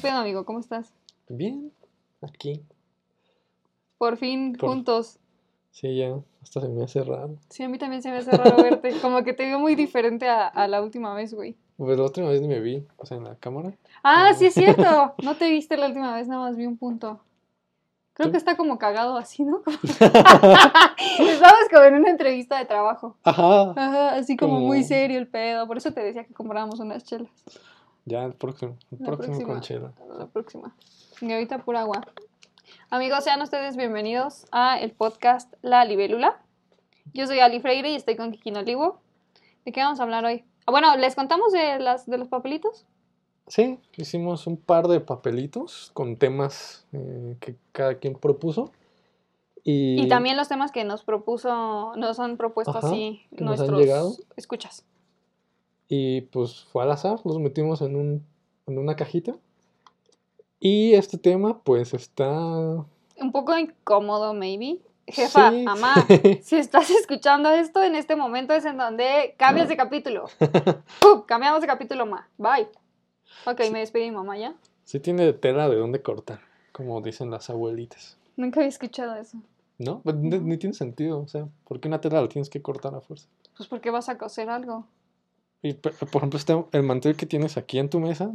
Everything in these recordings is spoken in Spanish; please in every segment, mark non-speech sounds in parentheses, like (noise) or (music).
pedo, amigo? ¿Cómo estás? Bien, aquí. Por fin Por- juntos. Sí, ya, hasta se me hace raro. Sí, a mí también se me hace raro verte. (laughs) Como que te veo muy diferente a, a la última vez, güey. Pues la última vez ni me vi, o sea, en la cámara. Ah, No. sí es (laughs) cierto. No te viste la última vez, nada más vi un punto. Creo que está como cagado así, ¿no? (laughs) Como- Estabas como en una entrevista de trabajo. Ajá. Ajá, así como muy Como- serio el pedo. Por eso te decía que compráramos unas chelas. Ya, el próximo, el La próximo próxima. con chela. La próxima. Y ahorita pura agua. Amigos, sean ustedes bienvenidos a el podcast La Libélula. Yo soy Ali Freire y estoy con Kikino Olivo. ¿De qué vamos a hablar hoy? Ah, Bueno, ¿les contamos de, las, de los papelitos? Sí, hicimos un par de papelitos con temas eh, que cada quien propuso. Y, Y también los temas que nos propuso, nos han propuesto Ajá, así nuestros escuchas. Y pues fue al azar, los metimos en, un, en una cajita. Y este tema, pues está. Un poco incómodo, maybe. Jefa, Sí. mamá, si estás escuchando esto, en este momento es en donde cambias de capítulo. (laughs) Cambiamos de capítulo, ma. Bye. Ok, me despedí, mamá, ¿ya? Sí tiene tela de dónde cortar, como dicen las abuelitas. Nunca había escuchado eso. ¿No? Pues, Ni, ni tiene sentido, o sea, ¿por qué una tela la tienes que cortar a fuerza? Pues porque vas a coser algo. Y, por ejemplo, este, el mantel que tienes aquí en tu mesa,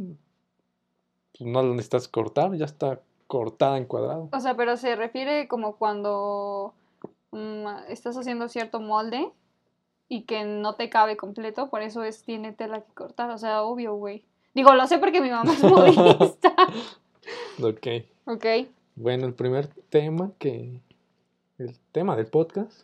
pues no lo necesitas cortar, ya está cortada en cuadrado. O sea, pero se refiere como cuando mm, estás haciendo cierto molde y que no te cabe completo, por eso es tiene tela que cortar. O sea, obvio, güey. Digo, lo sé porque mi mamá es modista. (laughs) Ok. ok. Bueno, el primer tema que. El tema del podcast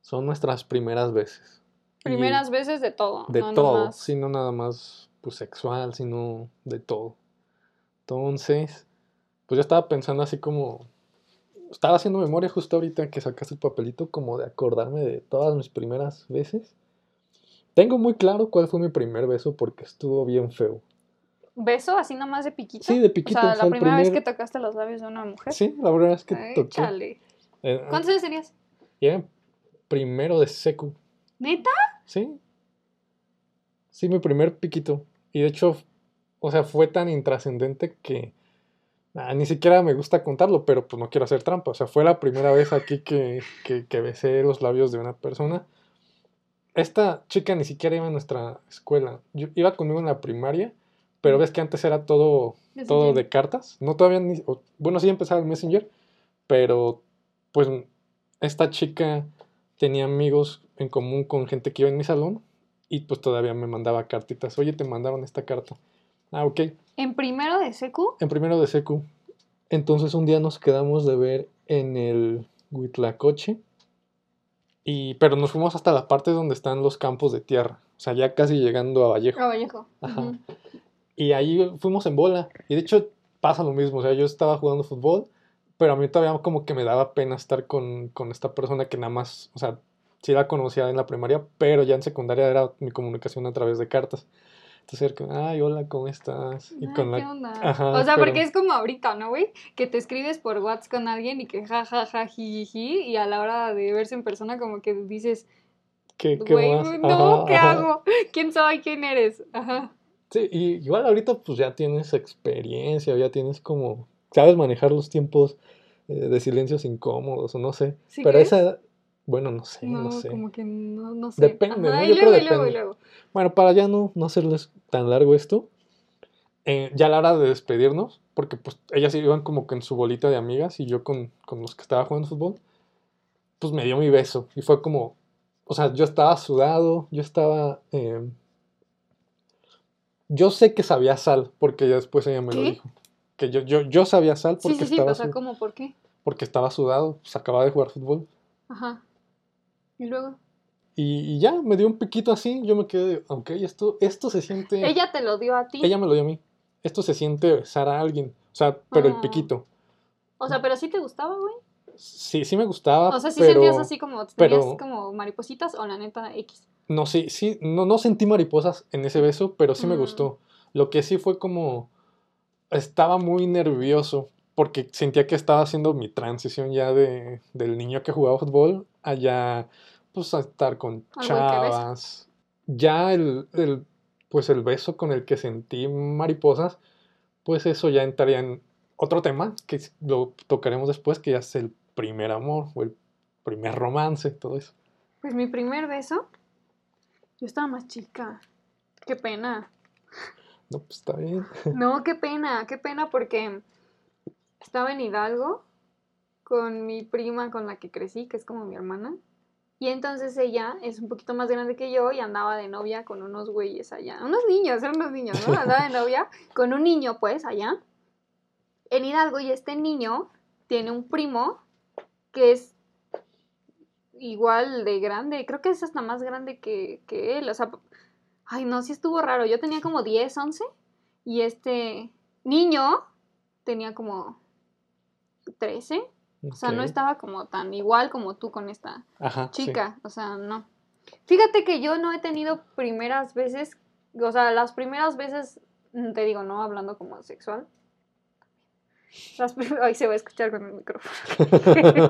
son nuestras primeras veces. Y Primeras veces de todo. De no todo, nomás- sí, no nada más pues, sexual, sino de todo. Entonces, pues yo estaba pensando así como. Estaba haciendo memoria justo ahorita que sacaste el papelito, como de acordarme de todas mis primeras veces. Tengo muy claro cuál fue mi primer beso porque estuvo bien feo. ¿Beso así nomás de piquito? Sí, de piquito, O sea, o sea, la primera vez que primer- tocaste los labios de una mujer. Sí, la verdad es que Ay, toqué. chale. Eh, ¿Cuántos años tenías? y era primero de secu. ¿Neta? Sí. Sí, mi primer piquito. Y de hecho, o sea, fue tan intrascendente que ah, ni siquiera me gusta contarlo, pero pues no quiero hacer trampa. O sea, fue la primera vez aquí que, que, que besé los labios de una persona. Esta chica ni siquiera iba a nuestra escuela. Yo, iba conmigo en la primaria, pero ves que antes era todo, todo de cartas. No todavía ni... o- bueno, sí empezaba el Messenger, pero pues esta chica tenía amigos en común con gente que iba en mi salón y pues todavía me mandaba cartitas. Oye, te mandaron esta carta. Ah, ok. ¿En primero de secu? En primero de secu. Entonces un día nos quedamos de ver en el Huitlacoche. Y, pero nos fuimos hasta la parte donde están los campos de tierra. O sea, ya casi llegando a Vallejo. A Vallejo. Ajá. Ujú. Y ahí fuimos en bola. Y de hecho pasa lo mismo. O sea, yo estaba jugando fútbol, pero a mí todavía como que me daba pena estar con, con esta persona que nada más, o sea, sí la conocía en la primaria, pero ya en secundaria era mi comunicación a través de cartas. Entonces ay, hola, ¿cómo estás? Y Ay, con ¿qué la... onda? Ajá, o sea, pero- porque es como ahorita, ¿no, güey? Que te escribes por WhatsApp con alguien y que ja, ja, ja, ji, ji, ji, y a la hora de verse en persona como que dices, ¿Qué, qué güey, más? no, Ajá, ¿qué ajá. hago? (laughs) ¿Quién soy? ¿Quién eres? Ajá. Sí, y igual ahorita pues ya tienes experiencia, ya tienes como, sabes manejar los tiempos eh, de silencios incómodos o no sé. ¿Sí pero crees? esa, bueno, no sé, No, no sé. como que no, no sé. Depende, Ajá, ¿no? Y Yo creo luego, y luego, y depende. luego. Bueno, para ya no, no hacerles tan largo esto, eh, ya a la hora de despedirnos, porque pues ellas iban como que en su bolita de amigas y yo con, con los que estaba jugando fútbol, pues me dio mi beso y fue como, o sea, yo estaba sudado, yo estaba... eh, yo sé que sabía sal, porque ya después ella me lo dijo. Que yo, yo, yo sabía sal Sí, porque, sí, sí, estaba o sea, ¿cómo? ¿Por qué? porque estaba sudado, pues acababa de jugar fútbol. Ajá. Y luego. Y, y ya, me dio un piquito así, yo me quedé, de, ok, esto, esto se siente... Ella te lo dio a ti. Ella me lo dio a mí. Esto se siente besar a alguien. O sea, pero el Ah. piquito. O sea, pero sí te gustaba, güey. Sí, sí me gustaba. O sea, sí pero sentías así como, tenías pero- como maripositas o la neta X. No, sí, sí. No, no sentí mariposas en ese beso, pero sí me Mm. gustó. Lo que sí fue como. Estaba muy nervioso. Porque sentía que estaba haciendo mi transición ya de, del niño que jugaba fútbol a ya, pues, a estar con chavas. Ya el, el, pues, el beso con el que sentí mariposas, pues eso ya entraría en otro tema que lo tocaremos después, que ya es el primer amor o el primer romance, todo eso. Pues mi primer beso, yo estaba más chica. Qué pena. No, pues está bien. No, qué pena, qué pena porque estaba en Hidalgo con mi prima con la que crecí, que es como mi hermana. Y entonces ella es un poquito más grande que yo y andaba de novia con unos güeyes allá. Unos niños, eran unos niños, ¿no? Andaba de novia (laughs) con un niño, pues, allá. En Hidalgo y este niño tiene un primo que es igual de grande. Creo que es hasta más grande que, que él. O sea, ay, no, sí estuvo raro. Yo tenía como 10, 11 y este niño tenía como 13. O sea, no estaba como tan igual como tú con esta Ajá, sí. chica. O sea, no. Fíjate que yo no he tenido primeras veces, o sea, las primeras veces, mm, te digo, no hablando como sexual. Las Ay, se va a escuchar con el micrófono.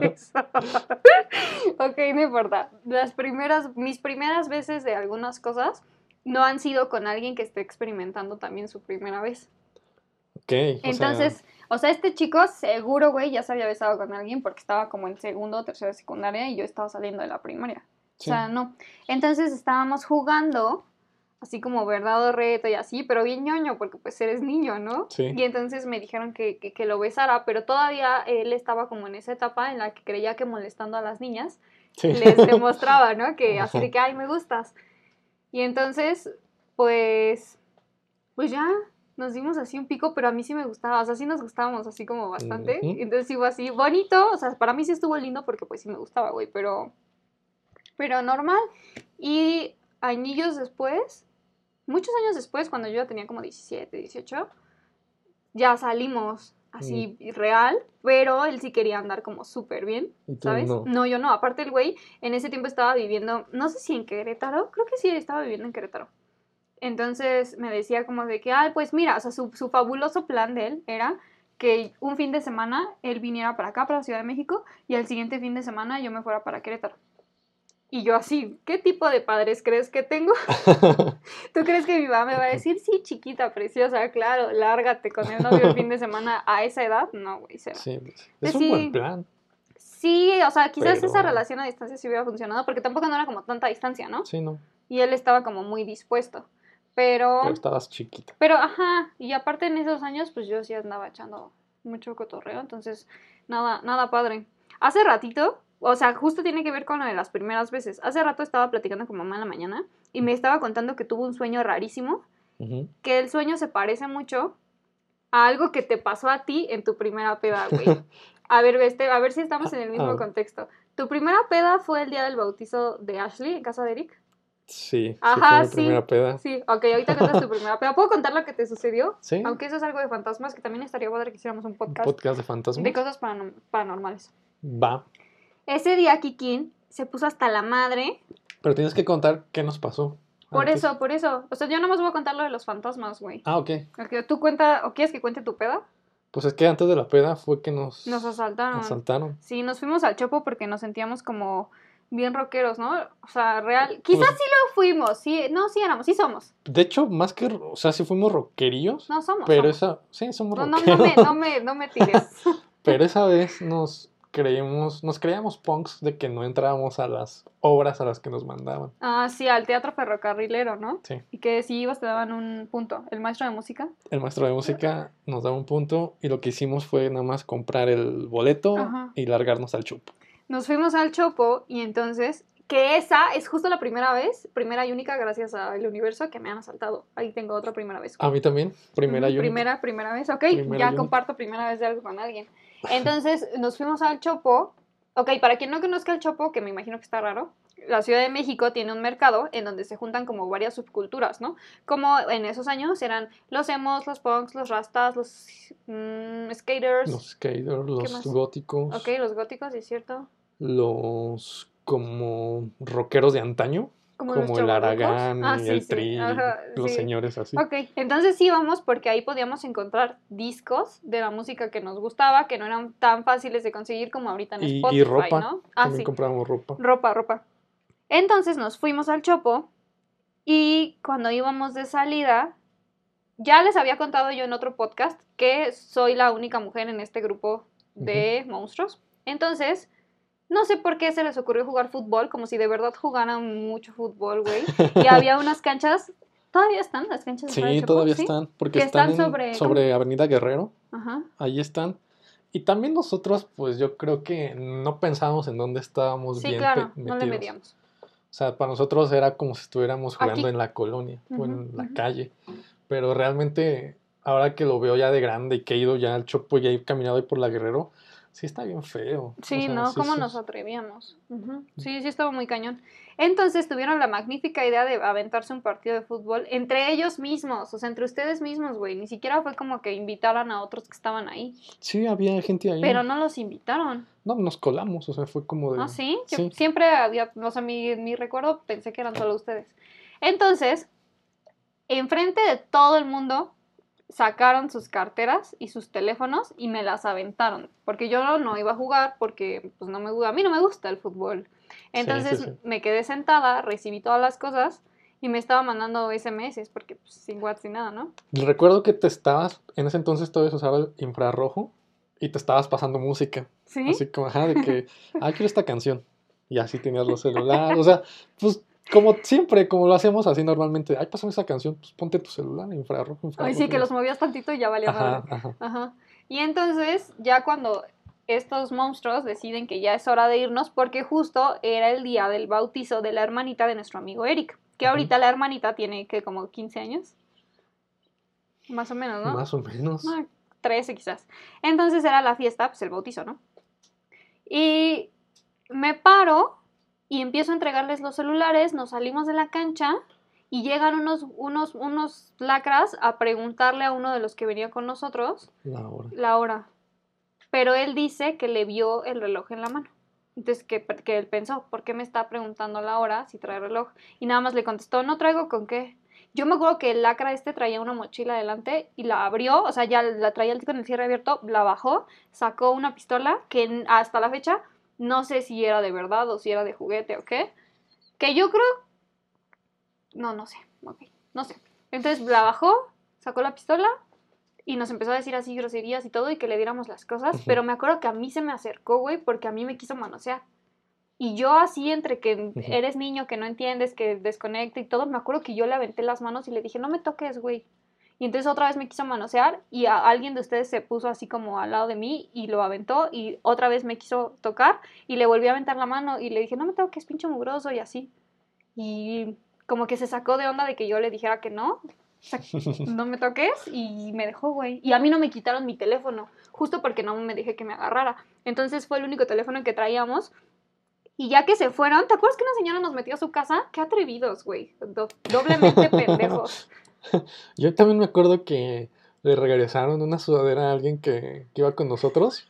Eso. (laughs) ok, no importa. Las primeras, mis primeras veces de algunas cosas no han sido con alguien que esté experimentando también su primera vez. Ok, sea, Entonces, o sea, este chico seguro, güey, ya se había besado con alguien porque estaba como en segundo o tercero de secundaria y yo estaba saliendo de la primaria. sí. O sea, no. Entonces estábamos jugando, así como verdad o reto y así, pero bien ñoño, porque pues eres niño, ¿no? Sí. Y entonces me dijeron que, que, que lo besara, pero todavía él estaba como en esa etapa en la que creía que molestando a las niñas sí. les demostraba, ¿no? (laughs) Que así de que, ay, me gustas. Y entonces, pues, pues ya nos dimos así un pico, pero a mí sí me gustaba, o sea, sí nos gustábamos así como bastante. Entonces fue así, bonito, o sea, para mí sí estuvo lindo porque pues sí me gustaba, güey, pero, pero normal. Y añillos después, muchos años después, cuando yo ya tenía como 17, 18, ya salimos así real, pero él sí quería andar como súper bien. ¿sabes? no. yo no. Aparte el güey en ese tiempo estaba viviendo, no sé si en Querétaro, creo que sí estaba viviendo en Querétaro. Entonces me decía como de que, ay, pues mira, o sea, su, su fabuloso plan de él era que un fin de semana él viniera para acá, para la Ciudad de México, y al siguiente fin de semana yo me fuera para Querétaro. Y yo así, ¿qué tipo de padres crees que tengo? (laughs) ¿Tú crees que mi mamá me va a decir, sí, chiquita, preciosa, claro, lárgate con el novio el fin de semana a esa edad? No, güey, cero. Sí, pues, Pues es un sí. buen plan. Sí, o sea, quizás Pero- esa relación a distancia sí hubiera funcionado, porque tampoco no era como tanta distancia, ¿no? Sí, no. Y él estaba como muy dispuesto. Pero, Pero estabas chiquita. pero, ajá, y aparte en esos años, pues yo sí andaba echando mucho cotorreo, entonces, nada, nada padre. Hace ratito, o sea, justo tiene que ver con lo de las primeras veces. Hace rato estaba platicando con mamá en la mañana y me estaba contando que tuvo un sueño rarísimo, que el sueño se parece mucho a algo que te pasó a ti en tu primera peda, güey. (laughs) A ver, este, a ver si estamos en el mismo Ah. contexto. ¿Tu primera peda fue el día del bautizo de Ashley en casa de Eric? Sí, sí Ajá, fue mi sí. primera peda. Sí, ok, ahorita cuentas tu primera peda. ¿Puedo contar lo que te sucedió? Sí, Aunque eso es algo de fantasmas, que también estaría padre que hiciéramos un un podcast podcast de fantasmas. de cosas paranorm- paranormales. Va. Ese día Kikín se puso hasta la madre. Pero tienes que contar qué nos pasó. Por antes. eso, por eso. O sea, yo no más voy a contar lo de los fantasmas, güey. Ah, ok. Ok, ¿Tú cuenta, o quieres que cuente tu peda? Pues es que antes de la peda fue que nos, Nos asaltaron. asaltaron. Sí, nos fuimos al Chopo porque nos sentíamos como bien rockeros, ¿no? O sea, real. Quizás Pues- sí lo fuimos, sí, no, sí éramos, sí somos. De hecho, más que, o sea, sí fuimos rockerillos. No somos. pero somos. esa, sí, somos No, no, no me, no me, no me tires. (laughs) Pero esa vez nos creímos, nos creíamos punks de que no entrábamos a las obras a las que nos mandaban. Ah, sí, al teatro ferrocarrilero, ¿no? Sí. Y que si ibas te daban un punto. El maestro de música. El maestro de música nos daba un punto y lo que hicimos fue nada más comprar el boleto Ajá. y largarnos al chupo. Nos fuimos al Chopo y entonces, que esa es justo la primera vez, primera y única gracias al universo que me han asaltado. Ahí tengo otra primera vez. A mí también, primera y única. Primera, primera vez, ok. Primera ya comparto primera vez de algo con alguien. Entonces (laughs) nos fuimos al Chopo. Ok, para quien no conozca el Chopo, que me imagino que está raro, la Ciudad de México tiene un mercado en donde se juntan como varias subculturas, ¿no? Como en esos años eran los emos, los punks, los rastas, los mm, skaters. Los skaters, los góticos, Ok, los góticos, es cierto. Los como rockeros de antaño, Como, el. Aragán Ah, y sí, el sí, Tri, ajá, los sí. señores así. Ok, entonces íbamos porque ahí podíamos encontrar discos de la música que nos gustaba, que no eran tan fáciles de conseguir como ahorita en Y- y Spotify, ropa, ¿no? Ah, También sí, compramos ropa. ropa, ropa. Entonces nos fuimos al Chopo y cuando íbamos de salida, ya les había contado yo en otro podcast que soy la única mujer en este grupo de monstruos. Entonces, no sé por qué se les ocurrió jugar fútbol, como si de verdad jugaran mucho fútbol, güey. (laughs) Y había unas canchas, todavía están las canchas de Sí, Chopo? todavía Sí. están, porque Que están, están en- sobre- sobre, Avenida Guerrero, Ajá. ahí están. Y también nosotros, pues yo creo que no pensábamos en dónde estábamos Sí, bien claro, pe- no le metidos. medíamos. O sea, para nosotros era como si estuviéramos jugando Aquí. en la colonia o en la ujú. calle. Pero realmente, ahora que lo veo ya de grande y que he ido ya al Chopo y he caminado ahí por la Guerrero, sí está bien feo. O Sí, sea, ¿no? sí, ¿Cómo sí. nos atrevíamos? Ujú. Sí, sí, estuvo muy cañón. Entonces tuvieron la magnífica idea de aventarse un partido de fútbol entre ellos mismos, o sea, entre ustedes mismos, güey. Ni siquiera fue como que invitaran a otros que estaban ahí. Sí, había gente ahí. Pero no los invitaron. No, nos colamos, o sea, fue como de... ¿Ah, sí? Yo Sí. siempre había, o sea, mi, mi recuerdo pensé que eran solo ustedes. Entonces, enfrente de todo el mundo, sacaron sus carteras y sus teléfonos y me las aventaron. Porque yo no, iba a jugar porque, pues, no me gusta, a mí no me gusta el fútbol. Entonces, sí, sí. me quedé sentada, recibí todas las cosas y me estaba mandando SMS porque, pues, sin WhatsApp ni nada, ¿no? Recuerdo que te estabas, en ese entonces todavía se usaba el infrarrojo y te estabas pasando música. ¿Sí? Así como, ajá, de que, (laughs) ah, quiero esta canción. Y así tenías los celulares. O sea, pues como siempre, como lo hacemos así normalmente. Ay, pásame esa canción, pues ponte tu celular, infrarrojo, infrarrojo. Ay, sí, que los movías tantito y ya valía. Ajá, ajá. Ajá. Y entonces, ya cuando estos monstruos deciden que ya es hora de irnos, porque justo era el día del bautizo de la hermanita de nuestro amigo Eric, que ahorita la hermanita tiene que como 15 años. Más o menos, ¿no? Más o menos. Ah, 13 quizás. Entonces era la fiesta, pues el bautizo, ¿no? Y me paro y empiezo a entregarles los celulares, nos salimos de la cancha y llegan unos, unos, unos lacras a preguntarle a uno de los que venía con nosotros La hora. la hora. Pero él dice que le vio el reloj en la mano. Entonces, que, que él pensó, ¿por qué me está preguntando la hora si trae reloj? Y nada más le contestó, no traigo con qué. Yo me acuerdo que el lacra este traía una mochila adelante y la abrió, o sea, ya la traía con el cierre abierto, la bajó, sacó una pistola que hasta la fecha no sé si era de verdad o si era de juguete o qué. Que yo creo... No, no sé, ok, no sé. Entonces la bajó, sacó la pistola y nos empezó a decir así groserías y todo y que le diéramos las cosas, pero me acuerdo que a mí se me acercó, güey, porque a mí me quiso manosear. Y yo así entre que eres niño, que no entiendes, que desconecta y todo, me acuerdo que yo le aventé las manos y le dije, no me toques, güey. Y entonces otra vez me quiso manosear y a alguien de ustedes se puso así como al lado de mí y lo aventó y otra vez me quiso tocar y le volví a aventar la mano y le dije, no me toques, pinche mugroso y así. Y como que se sacó de onda de que yo le dijera que no, (laughs) no me toques y me dejó, güey. Y a mí no me quitaron mi teléfono, justo porque no me dejé que me agarrara. Entonces fue el único teléfono que traíamos. Y ya que se fueron, ¿te acuerdas que una señora nos metió a su casa? Qué atrevidos, güey. Do- doblemente (laughs) pendejos. (laughs) Yo también me acuerdo que le regresaron una sudadera a alguien que, que iba con nosotros,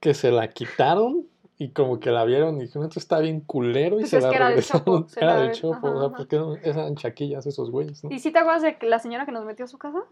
que se la quitaron y como que la vieron y dijeron, esto está bien culero y Pues se es la que era regresaron. (laughs) Era del Chopo, o sea, ajá, porque eran- chaquillas esos güeyes, ¿no? ¿Y sí te acuerdas de la señora que nos metió a su casa?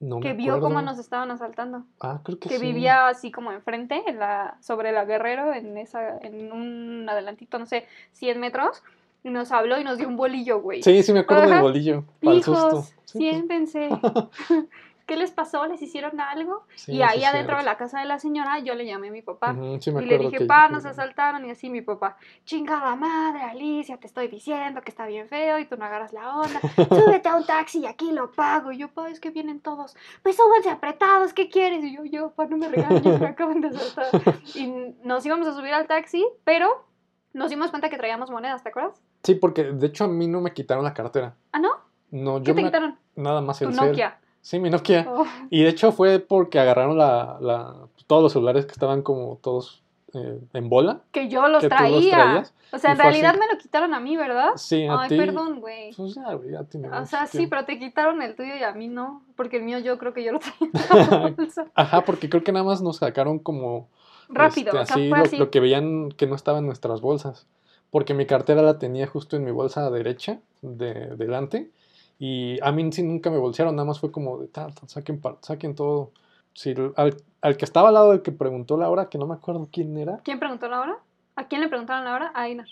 No Que me vio cómo nos estaban asaltando. Ah, creo que, Que sí. vivía así como enfrente, en la, sobre la Guerrero, en esa, en un adelantito, no sé, 100 metros. Y nos habló y nos dio un bolillo, güey. Sí, sí me acuerdo Ajá. del bolillo, susto. Hijos, Sí, pues, siéntense. (laughs) ¿Qué les pasó? ¿Les hicieron algo? sí, y ahí adentro de la casa de la señora yo le llamé a mi papá. Sí me y le dije, pa, nos asaltaron. Y así mi papá, chingada madre, Alicia, te estoy diciendo que está bien feo y tú no agarras la onda. (laughs) Súbete a un taxi y aquí lo pago. Y yo, pa, es que vienen todos. Pues súbanse apretados, ¿qué quieres? Y yo, yo, pa, no me regañes, me (laughs) acaban de asaltar. Y nos íbamos a subir al taxi, pero nos dimos cuenta que traíamos monedas, ¿te acuerdas? Sí, porque de hecho a mí no me quitaron la cartera. Ah, ¿no? No, ¿Qué yo te me- quitaron? nada más Tu el cel. Nokia. Sí, mi Nokia. Oh. Y de hecho fue porque agarraron la, la- todos los celulares que estaban como todos eh, en bola. Que yo los que los traía. traías. o sea, en así. realidad me lo quitaron a mí, ¿verdad? Sí, a Ay, ti. perdón, güey. Pues ya, güey, ya tiene O sea, sí, pero te quitaron el tuyo y a mí no. Porque el mío yo creo que yo lo traía en la (laughs) bolsa. Ajá, porque creo que nada más nos sacaron como Rápido, este, así, lo, así. lo que veían que no estaba en nuestras bolsas. Porque mi cartera la tenía justo en mi bolsa derecha, de delante. Y a mí sí nunca me bolsearon, nada más fue como de tal, saquen, saquen todo. Sí, al, al que estaba al lado del que preguntó la hora, que no me acuerdo quién era. ¿Quién preguntó la hora? ¿A quién le preguntaron la hora? A Inar.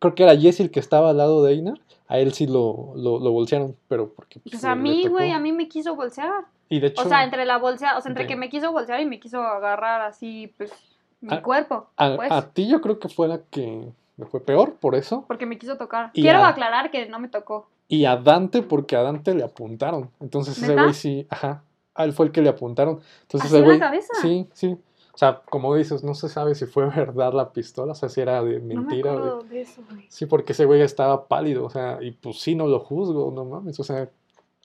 creo que era Jesse el que estaba al lado de Einar, a él sí lo, lo, lo bolsearon, pero porque... Pues le- a mí, güey, a mí me quiso bolsear. Y de hecho, O sea, entre la bolsa, o sea, entre que me quiso bolsear y me quiso agarrar así, pues, mi A- cuerpo, a, pues, a ti yo creo que fue la que le fue peor por eso. porque me quiso tocar. Y Quiero a- aclarar que no me tocó. Y a Dante porque a Dante le apuntaron. Entonces ese güey sí, ajá. A él fue el que le apuntaron. Entonces ¿Así ese güey... Sí, sí. O sea, como dices, no se sabe si fue (laughs) verdad la pistola, o sea, si era de No me mentira. o de- acuerdo de eso, güey. Sí, porque ese güey estaba pálido, o sea, y pues sí, no lo juzgo, no mames, o sea,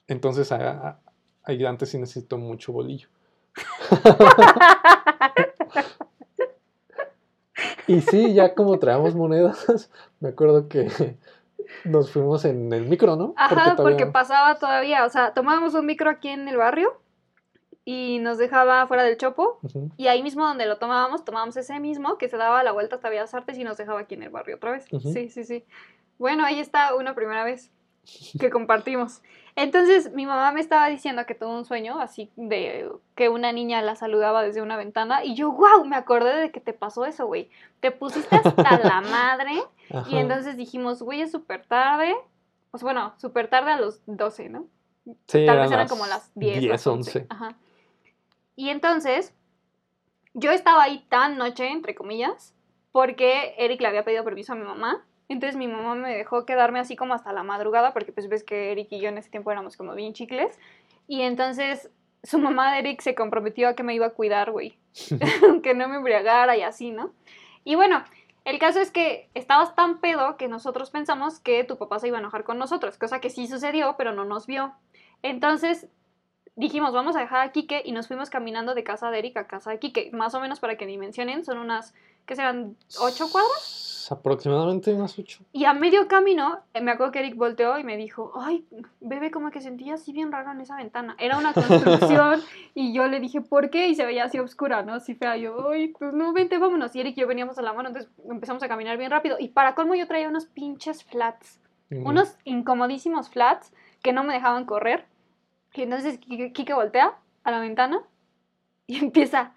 entonces a, a, a Dante sí necesitó mucho bolillo. (laughs) (laughs) y sí, ya como traíamos monedas, (laughs) me acuerdo que nos fuimos en el micro, ¿no? Ajá, porque, todavía- pasaba todavía, o sea, tomábamos un micro aquí en el barrio y nos dejaba fuera del chopo Ujú, y ahí mismo donde lo tomábamos, tomábamos ese mismo que se daba la vuelta hasta Bellas Artes y nos dejaba aquí en el barrio otra vez. Sí, sí, sí. Bueno, ahí está una primera vez que compartimos. Entonces, mi mamá me estaba diciendo que tuvo un sueño así de que una niña la saludaba desde una ventana y yo, wow, me acordé de que te pasó eso, güey. Te pusiste hasta la (laughs) madre y entonces dijimos, güey, es súper tarde. Pues bueno, súper tarde a los 12, ¿no? Sí, Tal vez eran las como las 10, 10, las 11. 11. Ajá. Y entonces, yo estaba ahí tan noche, entre comillas, porque Eric le había pedido permiso a mi mamá. Entonces mi mamá me dejó quedarme así como hasta la madrugada, porque pues ves que Eric y yo en ese tiempo éramos como bien chicles. Y entonces su mamá de Eric se comprometió a que me iba a cuidar, güey. (laughs) (laughs) que no me embriagara y así, ¿no? Y bueno, el caso es que estabas tan pedo que nosotros pensamos que tu papá se iba a enojar con nosotros, cosa que sí sucedió, pero no nos vio. Entonces dijimos, vamos a dejar a Quique y nos fuimos caminando de casa de Eric a casa de Quique. Más o menos para que dimensionen, son unas, ¿qué serán? ¿Ocho cuadras? Aproximadamente unas 8. Y a medio camino, eh, me acuerdo que Eric volteó y me dijo, ay, bebé, como que sentía así bien raro en esa ventana. Era una (laughs) construcción y yo le dije, ¿por qué? Y se veía así oscura, ¿no? Así fea. Yo, ay, pues no, vente, vámonos. Y Eric y yo veníamos a la mano, entonces empezamos a caminar bien rápido. Y para colmo yo traía unos pinches flats, unos incomodísimos flats que no me dejaban correr. Y entonces Kike, voltea a la ventana y (laughs) empieza,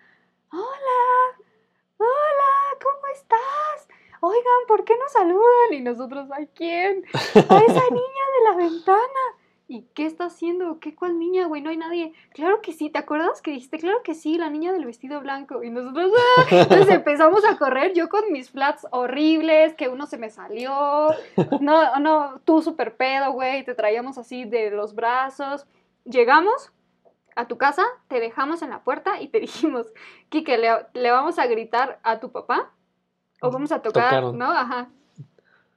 hola, hola, ¿cómo estás? Oigan, ¿por qué nos saludan? Y nosotros, ¿ay quién? A esa (laughs) niña de la ventana. ¿Y qué está haciendo? ¿Qué cuál niña, güey? No hay nadie. Claro que sí, ¿te acuerdas que dijiste? Claro que sí, la niña del vestido blanco. Y nosotros, ¡ah! Entonces (laughs) empezamos a correr, yo con mis flats horribles, que uno se me salió. No, no, tú súper pedo, güey, te traíamos así de los brazos. Llegamos a tu casa, te dejamos en la puerta y te (laughs) dijimos, Kike, ¿le, le vamos a gritar a tu papá? O vamos a tocar, Tocaron. ¿no? Ajá.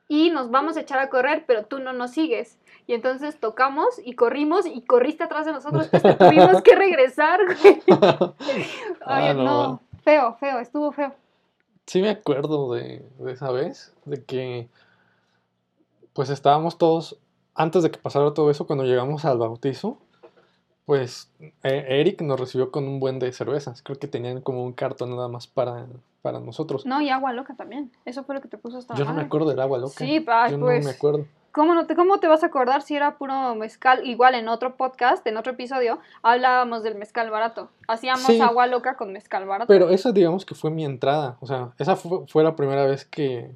Y nos vamos a echar a correr, pero tú no nos sigues. Y entonces tocamos y corrimos y corriste atrás de nosotros, pues te (laughs) tuvimos que regresar, güey. (laughs) Ah, no. no, feo, feo, estuvo feo. Sí me acuerdo de, de esa vez, de que pues estábamos todos, antes de que pasara todo eso, cuando llegamos al bautizo, pues eh, Eric nos recibió con un buen de cervezas. Creo que tenían como un cartón nada más para, para nosotros. No, y agua loca también. Eso fue lo que te puso hasta Yo no me acuerdo del agua loca. Sí, ay, Yo pues. no me acuerdo. ¿Cómo, no te, ¿Cómo te vas a acordar si era puro mezcal? Igual en otro podcast, en otro episodio, hablábamos del mezcal barato. Hacíamos Sí. agua loca con mezcal barato. Pero esa digamos que fue mi entrada. O sea, esa fue, fue la primera vez que,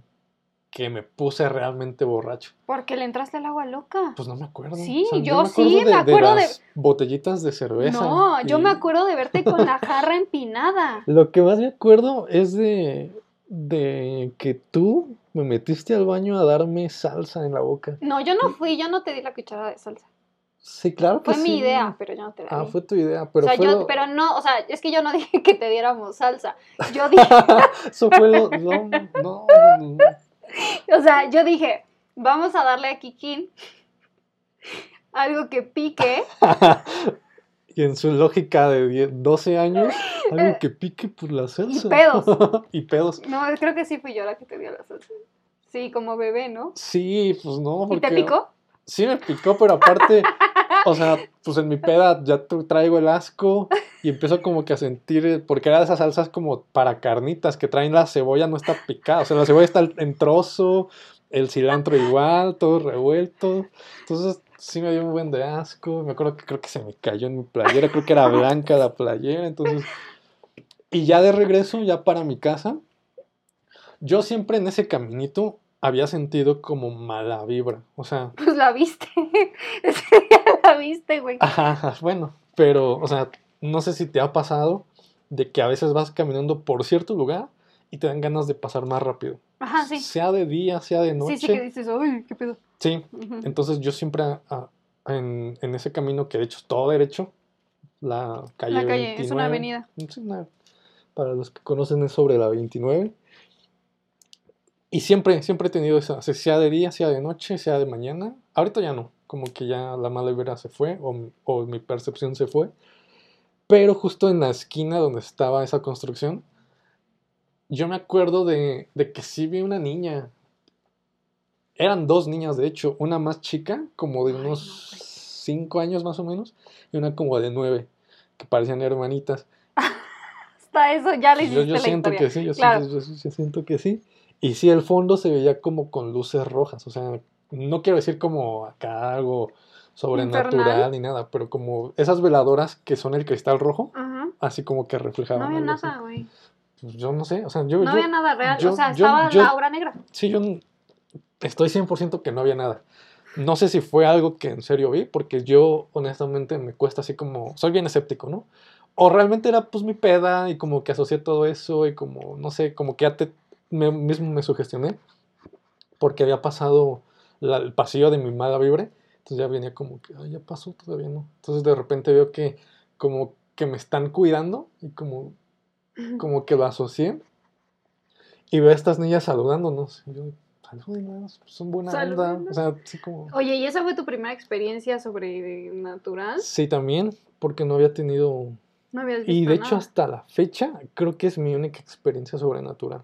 que me puse realmente borracho. ¿Por qué le entraste al agua loca? Pues no me acuerdo. Sí, O sea, yo me sí, me acuerdo de- las botellitas de cerveza. no, yo me acuerdo de verte con la jarra (laughs) empinada. Lo que más me acuerdo es de, de que tú me metiste al baño a darme salsa en la boca. No, yo no fui, yo no te di la cucharada de salsa. Sí, claro que Fue mi idea, pero yo no te la Ah, fue tu idea, pero o sea, fue yo, lo- pero no, o sea, es que yo no (laughs) dije que te diéramos salsa. Yo (laughs) dije, Eso fue lo... No, no, no, no. (laughs) o sea, yo dije, vamos a darle a Kikín algo que pique. (laughs) Y en su lógica de 10 12 años, algo que pique por la salsa. pedos. (laughs) y pedos. No, creo que sí fui yo la que te dio la salsa. Sí, como bebé, ¿no? Sí, pues no. ¿Y te porque- picó? Sí me picó, pero aparte, o sea, pues en mi peda ya traigo el asco y empiezo como que a sentir, porque era de esas salsas como para carnitas que traen la cebolla no está picada, o sea, la cebolla está en trozo, el cilantro igual, todo revuelto, entonces sí me dio un buen de asco, me acuerdo que creo que se me cayó en mi playera, creo que era blanca la playera, entonces, y ya de regreso, ya para mi casa, yo siempre en ese caminito había sentido como mala vibra. O sea, (laughs) Pues la viste. (laughs) Ese día la viste, güey. ajá, bueno, pero, o sea, no sé si te ha pasado de que a veces vas caminando por cierto lugar y te dan ganas de pasar más rápido. Ajá, sí. Sea de día, sea de noche. Sí, sí que dices, uy, qué pedo. Sí, entonces yo siempre ah, en, en ese camino que de hecho es todo derecho, la calle La calle, es una 29, avenida. es una- para los que conocen es sobre la 29. Y siempre, siempre he tenido esa, sea de día, sea de noche, sea de mañana. Ahorita ya no, como que ya la mala vibra se fue o, o mi percepción se fue. Pero justo en la esquina donde estaba esa construcción, yo me acuerdo de, de que sí vi una niña. Eran dos niñas, de hecho, una más chica, como de unos güey. cinco años más o menos, y una como de nueve, que parecían hermanitas. (laughs) Hasta eso ya le Yo, hiciste yo la siento historia. que sí, yo, Claro. yo- yo- yo siento que sí. Y sí, el fondo se veía como con luces rojas, o sea, no quiero decir como acá algo sobrenatural Infernal. ni nada, pero como esas veladoras que son el cristal rojo, así como que reflejaban. No había nada, güey. Pues yo no sé, o sea, yo, No yo- había nada real. yo- o sea, yo- estaba la aura negra. Sí, yo estoy 100% que no había nada. No sé si fue algo que en serio vi, porque yo honestamente me cuesta así como, soy bien escéptico, ¿no? O realmente era pues mi peda y como que asocié todo eso y como, no sé, como que ya te, me- mismo me sugestioné porque había pasado la- el pasillo de mi mala vibra, entonces ya venía como que, "Ay, ya pasó, todavía no. Entonces de repente veo que como que me están cuidando y como, como que lo asocié y veo a estas niñas saludándonos. Y yo, salúdenlas, son buena onda. O sea, como... Oye, ¿y esa fue tu primera experiencia sobrenatural? Sí, también, porque no había tenido... No habías visto Y de hecho nada. hasta la fecha creo que es mi única experiencia sobrenatural.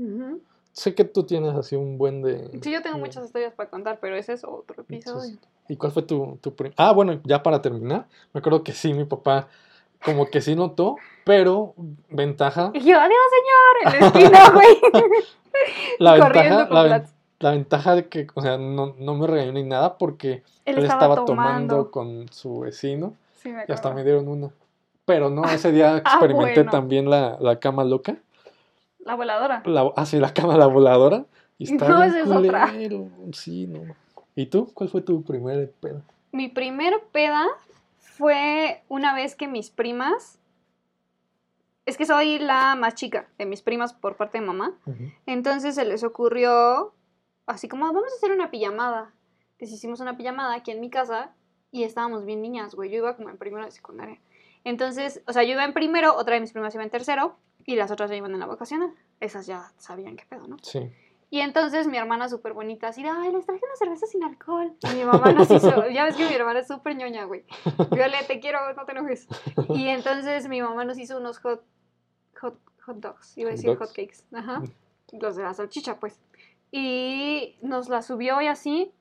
Ujú. Sé que tú tienes así un buen de... Sí, yo tengo de- muchas historias para contar, pero ese es otro episodio. Entonces, ¿Y cuál fue tu, tu prim- Ah, bueno, ya para terminar, me acuerdo que sí, mi papá como que sí notó, pero ventaja, Y yo, adiós, señor, en la esquina, güey. la ventaja, la, ven- la ventaja de que, o sea, no, no me regañó ni nada porque Él, él estaba, estaba tomando. tomando con su vecino Sí, me y hasta me dieron una. Pero no, ese día (laughs) experimenté Ah, bueno. también la, la cama loca. La voladora. La, ah, sí, la cama la voladora. Y (laughs) está No, esa es otra. Sí, no. ¿Y tú? ¿Cuál fue tu primer pedo? Mi primer peda fue una vez que mis primas. Es que soy la más chica de mis primas por parte de mamá. Entonces se les ocurrió, así como, vamos a hacer una pijamada. Les hicimos una pijamada aquí en mi casa y estábamos bien niñas, güey. Yo iba como en primero de secundaria. Entonces, o sea, yo iba en primero, otra de mis primas iba en tercero y las otras ya iban en la vocacional. Esas ya sabían qué pedo, ¿no? Sí. Y entonces mi hermana súper bonita, así de, ay, les traje una cerveza sin alcohol. Y mi mamá nos hizo, (laughs) ya ves que mi hermana es súper ñoña, güey. Violet, te quiero, no te enojes. Y entonces mi mamá nos hizo unos hot, hot, hot dogs, iba a Hot decir dogs. hot cakes. Ajá. Los de la salchicha, pues. Y nos la subió y así.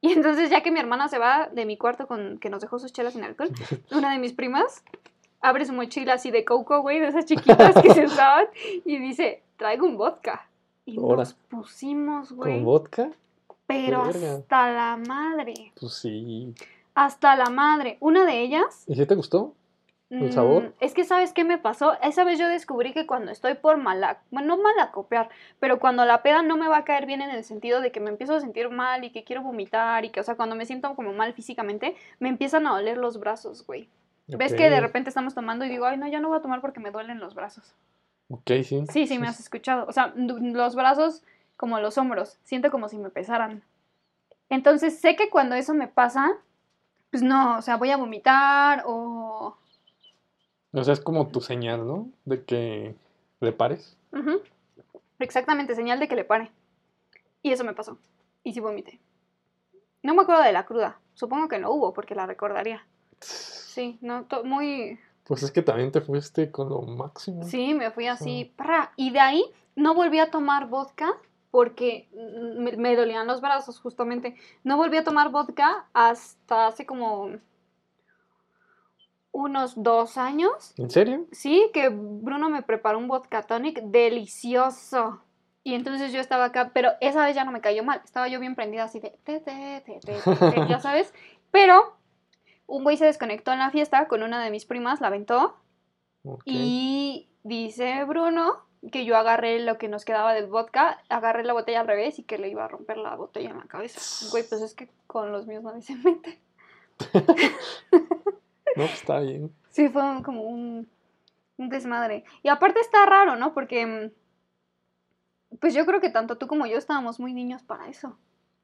Y entonces ya que mi hermana se va de mi cuarto con que nos dejó sus chelas sin alcohol, (laughs) una de mis primas abre su mochila así de coco, güey, de esas chiquitas que se (laughs) usaban, y dice, traigo un vodka. Y Ahora. nos pusimos, güey. ¿Con vodka? Pero Verga. hasta la madre. Pues sí. Hasta la madre. Una de ellas. ¿Y si te gustó? ¿El mm, sabor? Es que, ¿sabes qué me pasó? Esa vez yo descubrí que cuando estoy por mala. Bueno, no malacopiar, pero cuando la peda no me va a caer bien en el sentido de que me empiezo a sentir mal y que quiero vomitar y que, o sea, cuando me siento como mal físicamente, me empiezan a doler los brazos, güey. ¿Ves que de repente estamos tomando y digo, ay, no, ya no voy a tomar porque me duelen los brazos? Ok, sí. Sí, sí, me has escuchado. O sea, los brazos como los hombros. Siento como si me pesaran. Entonces sé que cuando eso me pasa, pues no, o sea, voy a vomitar o... O sea, es como tu señal, ¿no? De que le pares. Ujú. Exactamente, señal de que le pare. Y eso me pasó. Y sí vomité. No me acuerdo de la cruda. Supongo que no hubo porque la recordaría. (laughs) Sí, no, muy... Pues es que también te fuiste con lo máximo. Sí, me fui así. Y de ahí no volví a tomar vodka porque mm, me, me dolían los brazos justamente. No volví a tomar vodka hasta hace como unos dos años. ¿En serio? Sí, que Bruno me preparó un vodka tonic delicioso. Y entonces yo estaba acá, pero esa vez ya no me cayó mal. Estaba yo bien prendida así de, te, te, te, ya (laughs) sabes. Pero un güey se desconectó en la fiesta con una de mis primas, la aventó. Y dice Bruno, que yo agarré lo que nos quedaba del vodka, agarré la botella al revés y que le iba a romper la botella en la cabeza. Güey, pues es que con los míos nadie se mete. (laughs) No, pues está bien. Sí, fue como un, un desmadre. Y aparte está raro, ¿no? Porque, mm, pues yo creo que tanto tú como yo estábamos muy niños para eso.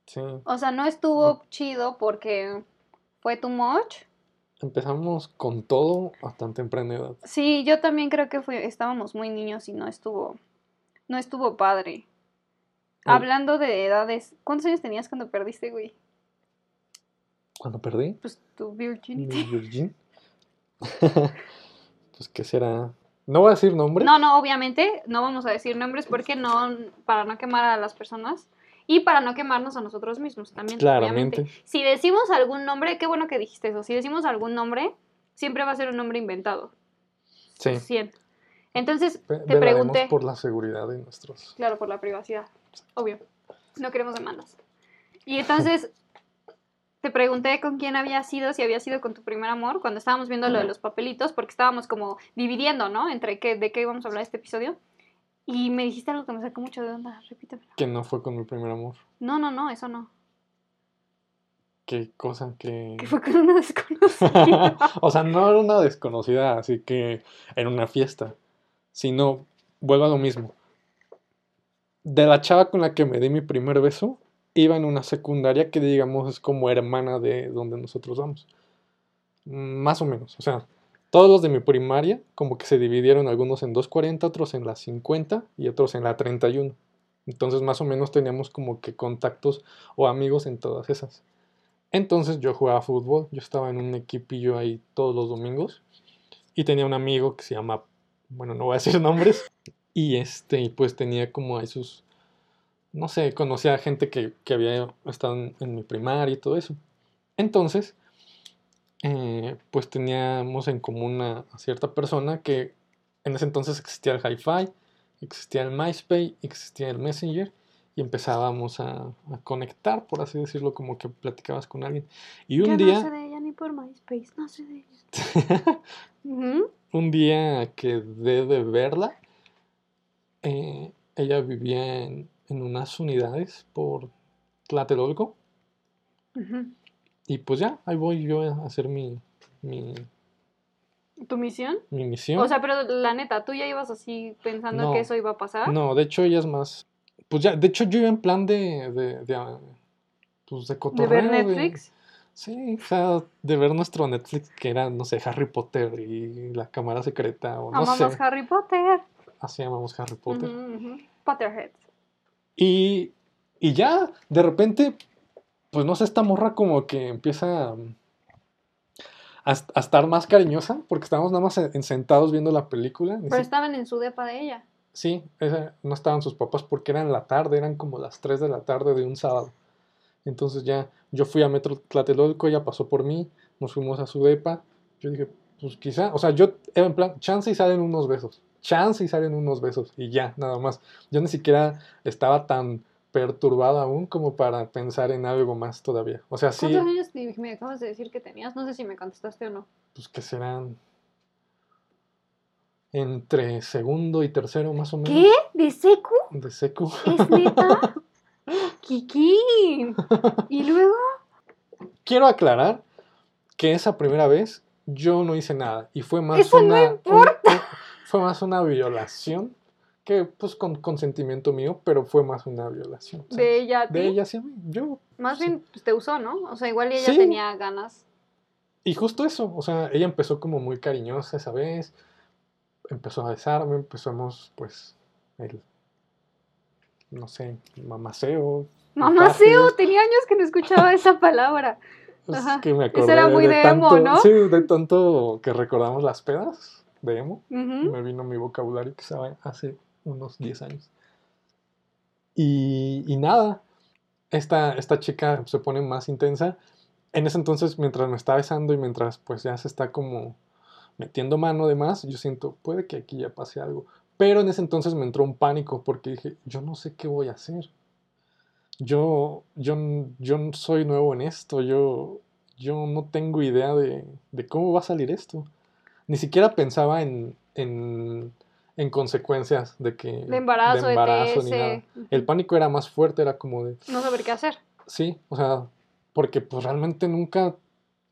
Sí. O sea, no estuvo chido porque fue too much. Empezamos con todo a tan temprana edad. Sí, yo también creo que fue, estábamos muy niños y no estuvo, no estuvo padre. Ay. Hablando de edades, ¿cuántos años tenías cuando perdiste, güey? Cuando perdí, Pues tu mi virginity. Virgin. (laughs) pues, ¿qué será? No voy a decir nombre. No, no, obviamente no vamos a decir nombres porque no, para no quemar a las personas y para no quemarnos a nosotros mismos también. Claramente. obviamente. Si decimos algún nombre, qué bueno que dijiste eso. Si decimos algún nombre, siempre va a ser un nombre inventado. Sí. 100. Entonces, te velaremos pregunté. por la seguridad de nuestros. Claro, por la privacidad. Obvio. No queremos demandas. Y entonces te pregunté con quién había sido, si había sido con tu primer amor, cuando estábamos viendo lo de los papelitos, porque estábamos como dividiendo, ¿no? Entre qué, de qué íbamos a hablar este episodio. Y me dijiste algo que me sacó mucho de onda. Repítemelo. Que no fue con mi primer amor. No, no, no, eso no. Qué cosa que. Que fue con una desconocida. (laughs) o sea, no era una desconocida, así que en una fiesta. Sino, vuelvo a lo mismo. De la chava con la que me di mi primer beso, iba en una secundaria que, digamos, es como hermana de donde nosotros vamos. Más o menos. O sea, todos los de mi primaria, como que se dividieron algunos en 240, otros en la 50 y otros en la 31. Entonces, más o menos teníamos como que contactos o amigos en todas esas. Entonces yo jugaba fútbol, yo estaba en un equipillo ahí todos los domingos y tenía un amigo que se llama, bueno, no voy a decir (laughs) nombres, y este, pues tenía como ahí sus, no sé, conocía a gente que, que había estado en, en mi primaria y todo eso. Entonces, eh, pues teníamos en común a, a cierta persona que en ese entonces existía el hi-fi, existía el MySpace, existía el Messenger y empezábamos a, a conectar, por así decirlo, como que platicabas con alguien. Y un Yo día, no sé de ella ni por MySpace, no sé de ella. Un día quedé de verla, eh, ella vivía en, en unas unidades por Tlatelolco Ujú. Y pues ya, ahí voy yo a hacer mi, mi, ¿Tu misión? mi misión. O sea, pero la neta, ¿tú ya ibas así pensando No. que eso iba a pasar? No, de hecho ella es más, pues ya, de hecho yo iba en plan de, de, de, pues de ¿De cotorreo, ver de- Netflix? Sí, o sea, de ver nuestro Netflix que era, no sé, Harry Potter y la cámara secreta o no Amamos sé, Harry Potter. así llamamos Harry Potter. Potterhead. Y, y ya, de repente, pues no sé, esta morra como que empieza a, a estar más cariñosa porque estábamos nada más en- en sentados viendo la película. Pero si- estaban en su depa de ella. Sí, esa- no estaban sus papás porque era en la tarde, eran como las 3 de la tarde de un sábado. Entonces ya yo fui a Metro Tlatelolco, ella pasó por mí, nos fuimos a su depa. Yo dije, pues quizá, o sea, yo en plan, chance y salen unos besos, chance y salen unos besos, y ya, nada más. Yo ni siquiera estaba tan perturbado aún como para pensar en algo más todavía. O sea, sí, ¿Cuántos años me acabas de decir que tenías? No sé si me contestaste o no. pues que serán entre segundo y tercero más o menos ¿Qué? ¿De secu? de secu. ¿Es neta? (laughs) Kiki. ¿Y luego? Quiero aclarar que esa primera vez yo no hice nada y fue más Eso no una importa. un- fue más una violación que pues con consentimiento mío, pero fue más una violación. ¿sabes? De ella a ti. De ella hacia mí. Yo Más sí. bien pues, te usó, ¿no? O sea, igual ella Sí. tenía ganas. y justo eso, o sea, ella empezó como muy cariñosa esa vez, empezó a besarme, empezamos pues el no sé, mamaceo. Mamaceo, tenía años que no escuchaba (laughs) esa palabra. Es Ajá. que me Eso acordé era muy de emo, tanto, ¿no? Sí, de tanto que recordamos las pedas de emo. Me vino mi vocabulario que estaba hace unos 10 años. Y, y nada, esta, esta chica se pone más intensa. En ese entonces, mientras me está besando y mientras pues ya se está como metiendo mano de más, yo siento, puede que aquí ya pase algo. Pero en ese entonces me entró un pánico porque dije, yo no sé qué voy a hacer. Yo, yo, yo soy nuevo en esto, yo, yo no tengo idea de, de cómo va a salir esto. Ni siquiera pensaba en, en, en consecuencias de que... De embarazo, de embarazo, ni TS. nada. El pánico era más fuerte, era como de... No saber qué hacer. Sí, o sea, porque pues realmente nunca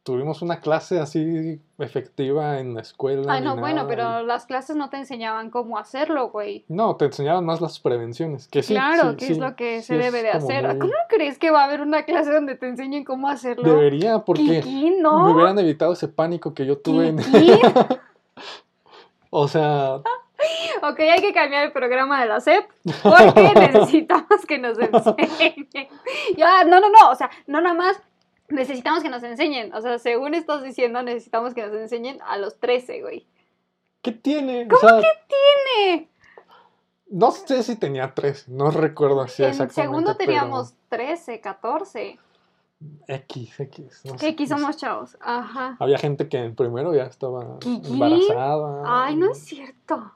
tuvimos una clase así efectiva en la escuela. Ay, ni no, bueno, pero las clases no te enseñaban cómo hacerlo, güey. No, te enseñaban más las prevenciones, que sí. claro, sí, que sí, es lo que sí se debe de hacer. muy- ¿Cómo crees que va a haber una clase donde te enseñen cómo hacerlo? Debería, porque Kiki, me no. hubieran evitado ese pánico que yo tuve. en-. (laughs) O sea, Ok, hay que cambiar el programa de la SEP porque (laughs) necesitamos que nos enseñen. Ya, no, no, no, o sea, no nada más necesitamos que nos enseñen. O sea, según estás diciendo, necesitamos que nos enseñen a los 13, güey. ¿qué tiene? o sea, ¡Tiene! no sé si tenía tres, no recuerdo así en exactamente. segundo pero teníamos 13, 14. X, X. no Que sé, sé. somos chavos. Ajá. Había gente que en primero ya estaba embarazada. Ay, no es cierto.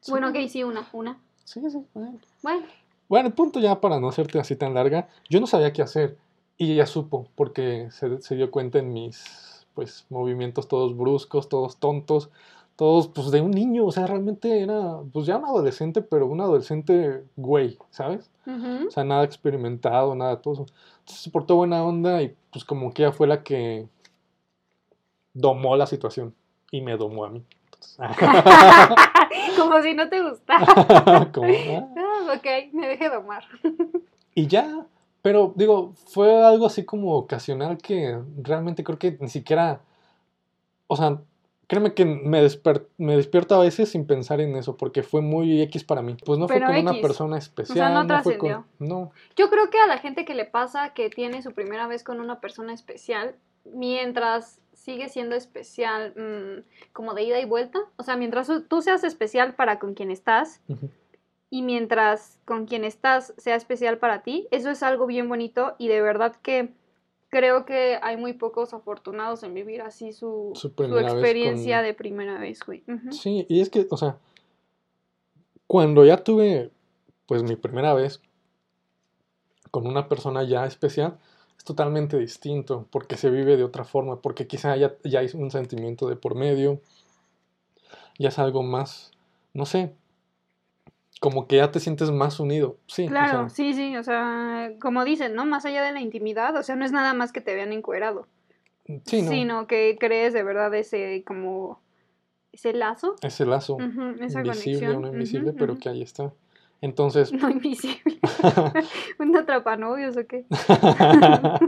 Sí. Bueno, ok, sí, una, una. Sí, sí. bueno. Bueno, Bueno, el punto ya para no hacerte así tan larga, yo no sabía qué hacer y ella supo porque se, se dio cuenta en mis pues movimientos todos bruscos, todos tontos, todos pues de un niño, o sea, realmente era pues ya un adolescente, pero un adolescente güey, ¿sabes? O sea, nada experimentado, nada todo eso. Entonces se portó buena onda y pues como que ella fue la que domó la situación y me domó a mí. (laughs) Como si no te gustara. (laughs) ah. Ok, me dejé domar. Y ya, pero digo, fue algo así como ocasional que realmente creo que ni siquiera, o sea, créeme que me, desper- me despierto a veces sin pensar en eso, porque fue muy X para mí. Pues no Pero fue con una persona especial, no no, fue con... trascendió. No, Yo creo que a la gente que le pasa que tiene su primera vez con una persona especial, mientras sigue siendo especial mm, como de ida y vuelta, o sea, mientras tú- seas especial para con quien estás y mientras con quien estás sea especial para ti, eso es algo bien bonito y de verdad que creo que hay muy pocos afortunados en vivir así su, Su experiencia con- de primera vez, güey. Sí, y es que, o sea, cuando ya tuve, pues mi primera vez con una persona ya especial, es totalmente distinto, porque se vive de otra forma, porque quizá ya, ya hay un sentimiento de por medio, ya es algo más, no sé, como que ya te sientes más unido, sí, o Claro, sea, sí, sí, o sea, como dicen, ¿no? Más allá de la intimidad, o sea, no es nada más que te vean encuerado, sí, no, sino que crees de verdad ese como ese lazo, ese lazo, esa invisible conexión. o no invisible, pero que ahí está. Entonces, No invisible. (laughs) ¿Un atrapanovios o qué? (laughs)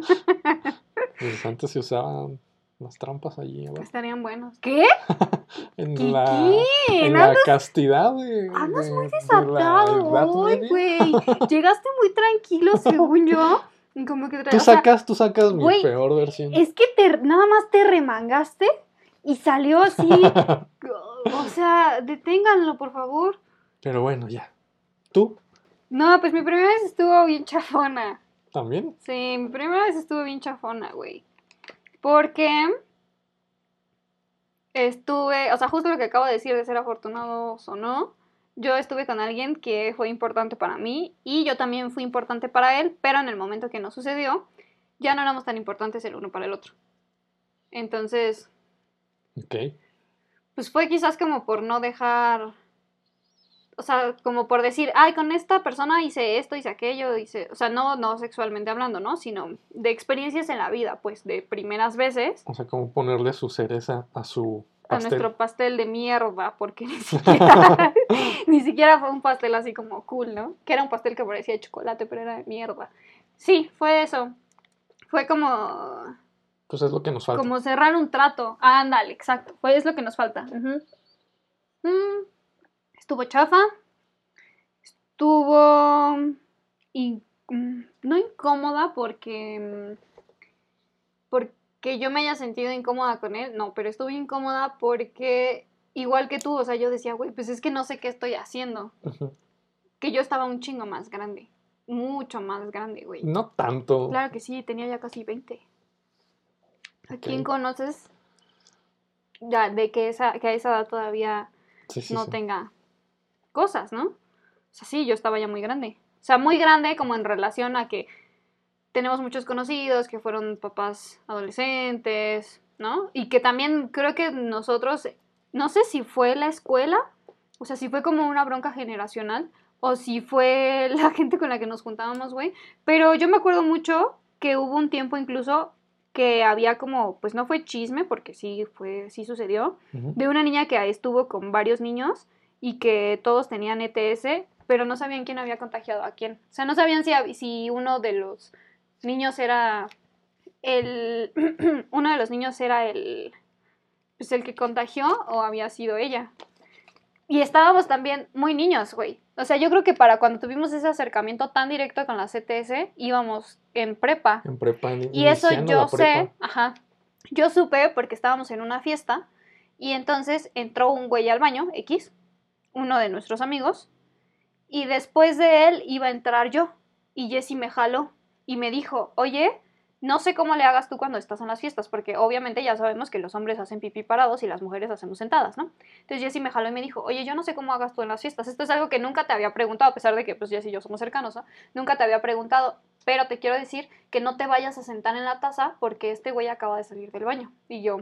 pues antes se usaban las trampas allí. Estarían buenos. ¿Qué? (laughs) En ¿Qué? la, ¿Qué? en la castidad de, andas de- muy desatado hoy, güey. Llegaste muy tranquilo, según yo. Como que Tú o sea, sacas, tú sacas mi peor versión. Es que te, nada más te remangaste y salió así. o sea, deténganlo, por favor. Pero bueno, ya. ¿Tú No, pues mi primera vez estuvo bien chafona. también? Sí, mi primera vez estuvo bien chafona, güey. Porque estuve, o sea, justo lo que acabo de decir de ser afortunados o no, yo estuve con alguien que fue importante para mí y yo también fui importante para él, pero en el momento que no sucedió, ya no éramos tan importantes el uno para el otro. Entonces, Ok. pues fue quizás como por no dejar, o sea, como por decir, ay, con esta persona hice esto, hice aquello, hice, o sea, no, no sexualmente hablando, ¿no? Sino de experiencias en la vida, pues, de primeras veces O sea, como ponerle su cereza a su a pastel. nuestro pastel de mierda, porque (laughs) ni siquiera, (laughs) ni siquiera fue un pastel así como cool, ¿no? Que era un pastel que parecía de chocolate, pero era de mierda. Sí, fue eso. Fue como, Pues es lo que nos falta. como cerrar un trato. Ah, ándale, exacto. Fue es lo que nos falta. Mm, estuvo chafa. Estuvo in- mm, no incómoda porque mm, porque yo me haya sentido incómoda con él, no, pero estuve incómoda porque igual que tú, o sea, yo decía, güey, pues es que no sé qué estoy haciendo, que yo estaba un chingo más grande, mucho más grande, güey. No tanto. Claro que sí, tenía ya casi 20. ¿A quién conoces ya de que, esa, que a esa edad todavía Sí, sí, no sí. tenga cosas, ¿no? O sea, sí, yo estaba ya muy grande. O sea, muy grande como en relación a que tenemos muchos conocidos que fueron papás adolescentes, ¿no? Y que también creo que nosotros, no sé si fue la escuela o sea, si fue como una bronca generacional o si fue (laughs) la gente con la que nos juntábamos, güey. Pero yo me acuerdo mucho que hubo un tiempo incluso que había como, pues no fue chisme, porque sí fue, sí sucedió, de una niña que estuvo con varios niños y que todos tenían ETS, pero no sabían quién había contagiado a quién. O sea, no sabían si, si uno de los niños era el, (clears throat) uno de los niños era el, pues el que contagió o había sido ella. Y estábamos también muy niños, güey. O sea, yo creo que para cuando tuvimos ese acercamiento tan directo con la CTS, íbamos en prepa. En prepa. Y eso yo sé, ajá. Yo supe porque estábamos en una fiesta y entonces entró un güey al baño, X, uno de nuestros amigos, y después de él iba a entrar yo. Y Jessy me jaló y me dijo, oye, no sé cómo le hagas tú cuando estás en las fiestas, porque obviamente ya sabemos que los hombres hacen pipí parados y las mujeres hacemos sentadas, ¿no? Entonces Jessy me jaló y me dijo, oye, yo no sé cómo hagas tú en las fiestas. Esto es algo que nunca te había preguntado, a pesar de que pues Jessy y yo somos cercanos, ¿no? Nunca te había preguntado, pero te quiero decir que no te vayas a sentar en la taza porque este güey acaba de salir del baño. Y yo,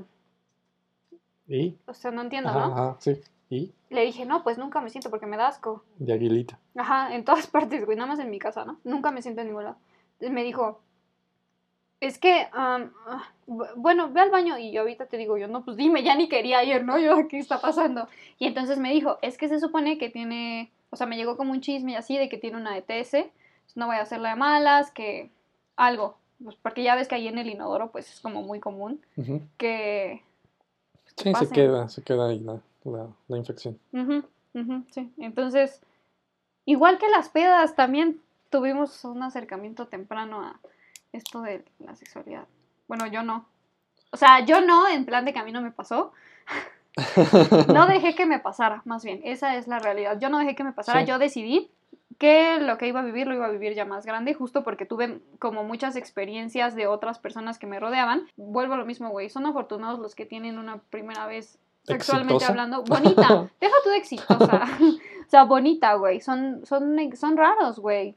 Y. o sea, no entiendo, Ajá, ¿no? ajá, sí. Y. Le dije, no, pues nunca me siento porque me da asco. De aguilita. Ajá, en todas (laughs) partes, güey, nada más en mi casa, ¿no? Nunca me siento en ningún lado. Me dijo, es que, bu- bueno, ve al baño y yo ahorita te digo, yo no, pues dime, ya ni quería ir, ¿no? Yo, ¿qué está pasando? Y entonces me dijo, es que se supone que tiene, o sea, me llegó como un chisme y así de que tiene una ETS, pues no voy a hacerla de malas, que algo, pues porque ya ves que ahí en el inodoro, pues es como muy común que... Sí, se queda, se queda ahí la, la, la infección. Ujú, ujú, sí, entonces, igual que las pedas, también tuvimos un acercamiento temprano a esto de la sexualidad. Bueno, yo no. O sea, yo no, en plan de que a mí no me pasó. (laughs) No dejé que me pasara, más bien. Esa es la realidad. Yo no dejé que me pasara. Sí. Yo decidí que lo que iba a vivir lo iba a vivir ya más grande, justo porque tuve como muchas experiencias de otras personas que me rodeaban. Vuelvo a lo mismo, güey. Son afortunados los que tienen una primera vez sexualmente ¿Exitosa? hablando. Bonita. (laughs) Deja tú de exitosa. (laughs) o sea, bonita, güey. Son, son, son raros, güey.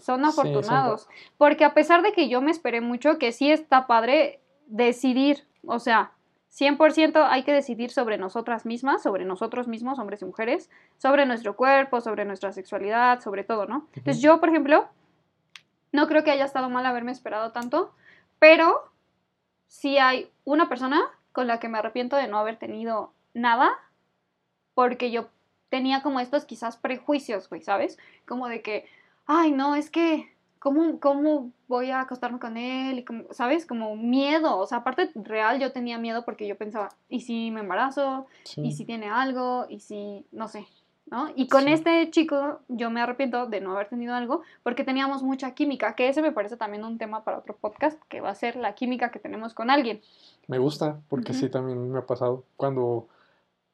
Son son afortunados. Porque a pesar de que yo me esperé mucho, que sí está padre decidir, o sea, 100% hay que decidir sobre nosotras mismas, sobre nosotros mismos, hombres y mujeres, sobre nuestro cuerpo, sobre nuestra sexualidad, sobre todo, ¿no? Entonces yo, por ejemplo, no creo que haya estado mal haberme esperado tanto, pero sí hay una persona con la que me arrepiento de no haber tenido nada, porque yo tenía como estos quizás prejuicios, güey, ¿sabes? Como de que, ay, no, es que, ¿cómo, cómo voy a acostarme con él? Y como, ¿Sabes? Como miedo, o sea, aparte real yo tenía miedo porque yo pensaba, ¿y si me embarazo? Sí. ¿Y si tiene algo? ¿Y si, no sé? ¿No? Y con Sí. este chico yo me arrepiento de no haber tenido algo porque teníamos mucha química, que ese me parece también un tema para otro podcast, que va a ser la química que tenemos con alguien. Me gusta, porque sí, también me ha pasado. Cuando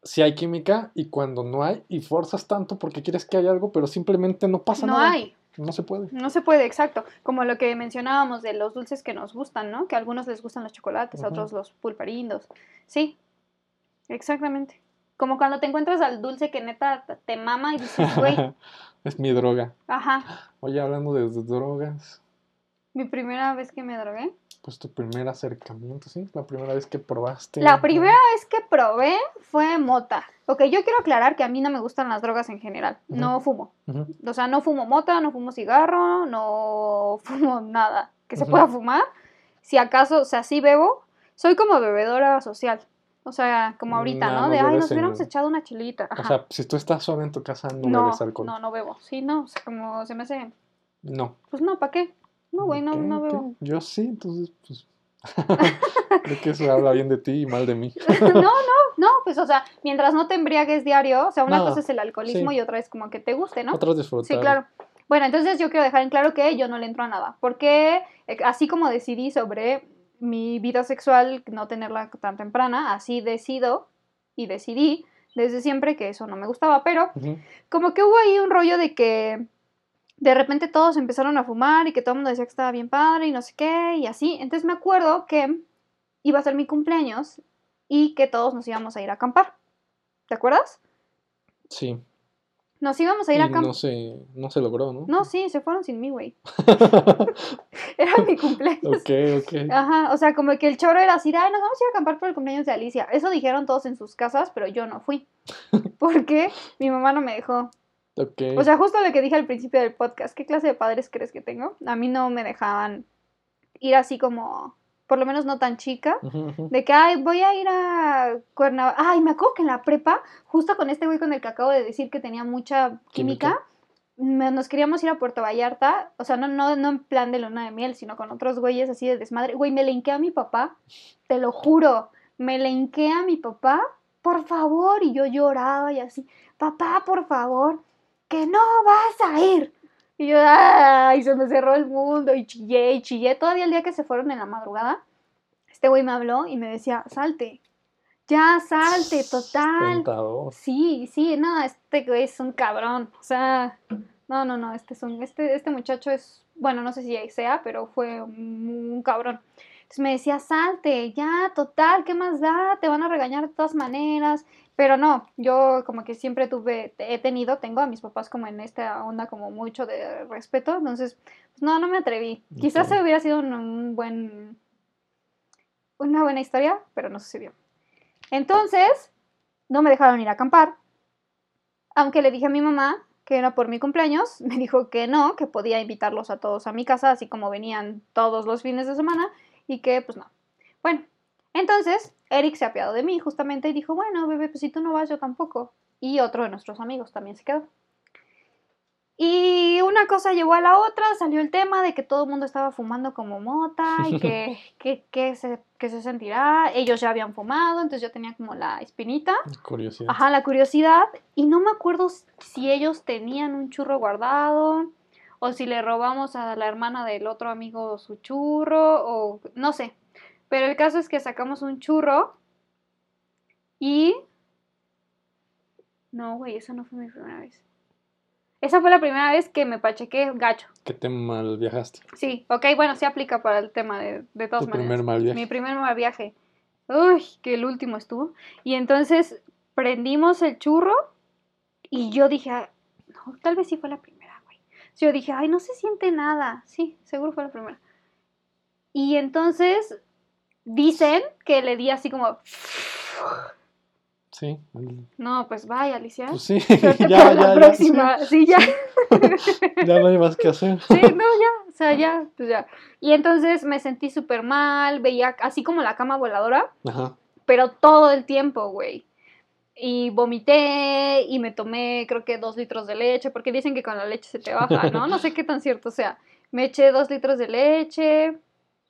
sí hay química y cuando no hay, y forzas tanto porque quieres que haya algo, pero simplemente no pasa No nada. hay. No se puede. No se puede, exacto. Como lo que mencionábamos de los dulces que nos gustan, ¿no? Que a algunos les gustan los chocolates, a otros los pulparindos. Sí, exactamente. Como cuando te encuentras al dulce que neta te- mama y dices, (laughs) güey, es mi droga. ajá, Oye, hablando de, drogas, mi primera vez que me drogué. pues tu primer acercamiento, ¿sí? La primera vez que probaste. La primera vez que probé fue mota. Ok, yo quiero aclarar que a mí no me gustan las drogas en general. No fumo. O sea, no fumo mota, no fumo cigarro, no (laughs) fumo nada que se pueda fumar. Si acaso, o sea, sí bebo, soy como bebedora social. O sea, como ahorita, No, De, ay, nos hubiéramos en- echado una chilita. O sea, si tú estás sola en tu casa, no, no, bebes alcohol. no, no bebo. Sí, no, o sea, como se me hace, No. pues no, ¿para qué? No, güey, no, no bebo. Yo sí, entonces, pues. Creo que eso habla bien de ti y mal de mí. (laughs) no, no, no, pues, o sea, mientras no te embriagues diario, o sea, una Nada, cosa es el alcoholismo sí. y otra es como que te guste, ¿no? Otras disfrutar. Sí, claro. Bueno, entonces yo quiero dejar en claro que yo no le entro a nada, porque eh, así como decidí sobre mi vida sexual, no tenerla tan temprana, así decido y decidí desde siempre que eso no me gustaba, pero como que hubo ahí un rollo de que de repente todos empezaron a fumar y que todo el mundo decía que estaba bien padre y no sé qué y así. Entonces me acuerdo que iba a ser mi cumpleaños y que todos nos íbamos a ir a acampar. ¿Te acuerdas? Sí. Nos íbamos a ir a campo. no se, no se logró, ¿no? No, sí, se fueron sin mí, güey. (laughs) (laughs) Era mi cumpleaños. ok, ok. Ajá, o sea, como que el choro era así, ay, nos vamos a ir a acampar por el cumpleaños de Alicia. Eso dijeron todos en sus casas, pero yo no fui. (laughs) Porque mi mamá no me dejó. ok. O sea, justo lo que dije al principio del podcast, ¿qué clase de padres crees que tengo? A mí no me dejaban ir así como, por lo menos no tan chica. De que, ay, voy a ir a Cuernavaca. Ay, me acuerdo que en la prepa, justo con este güey con el que acabo de decir que tenía mucha química, nos queríamos ir a Puerto Vallarta. O sea, no, no, no en plan de luna de miel, sino con otros güeyes así de desmadre. Güey, me le hinqué a mi papá, te lo juro. Me le hinqué a mi papá, por favor. Y yo lloraba y así, papá, por favor, que no vas a ir. Y yo, ay, se me cerró el mundo y chillé y chillé. Todavía el día que se fueron en la madrugada, este güey me habló y me decía, salte, ya salte, total. Tentador. Sí, sí, no, este güey es un cabrón. O sea, no, no, no, este es un, este, este muchacho es, bueno, no sé si sea, pero fue un, un cabrón. Entonces me decía, salte, ya, total, ¿qué más da? Te van a regañar de todas maneras. Pero no, yo como que siempre tuve, he tenido, tengo a mis papás como en esta onda como mucho de respeto. Entonces, pues no, no me atreví. Quizás se hubiera sido un, un buen, una buena historia, pero no sucedió. Entonces, no me dejaron ir a acampar. Aunque le dije a mi mamá que era por mi cumpleaños, (laughs) me dijo que no, que podía invitarlos a todos a mi casa, así como venían todos los fines de semana, y que pues no. Bueno, entonces Eric se apiadó de mí justamente y dijo, bueno, bebé, pues si tú no vas, yo tampoco. Y otro de nuestros amigos también se quedó. Y una cosa llevó a la otra, salió el tema de que todo el mundo estaba fumando como mota y que, (laughs) que, que se, que se sentirá. Ellos ya habían fumado, entonces yo tenía como la espinita. Curiosidad. Ajá, la curiosidad. Y no me acuerdo si ellos tenían un churro guardado o si le robamos a la hermana del otro amigo su churro o no sé. Pero el caso es que sacamos un churro y... No, güey, esa no fue mi primera vez. Esa fue la primera vez que me pachequé gacho. Que te mal viajaste. Sí, ok, bueno, sí aplica para el tema de, de todas Tu maneras. primer mal viaje. Mi primer mal viaje. Uy, que el último estuvo. Y entonces prendimos el churro y yo dije, "Ah, no, tal vez sí fue la primera. Yo dije, ay, no se siente nada. Sí, seguro fue la primera. Y entonces dicen que le di así como, Sí. no, pues vaya, Alicia. Pues sí. Suerte (laughs) ya, para ya, la ya, próxima. Sí, ya. sí. Ya no hay más que hacer. Sí, no, ya, o sea, ya, pues ya. Y entonces me sentí súper mal, veía así como la cama voladora, Ajá. pero todo el tiempo, güey. Y vomité y me tomé creo que dos litros de leche, porque dicen que con la leche se te baja, ¿no? No sé qué tan cierto sea. Me eché dos litros de leche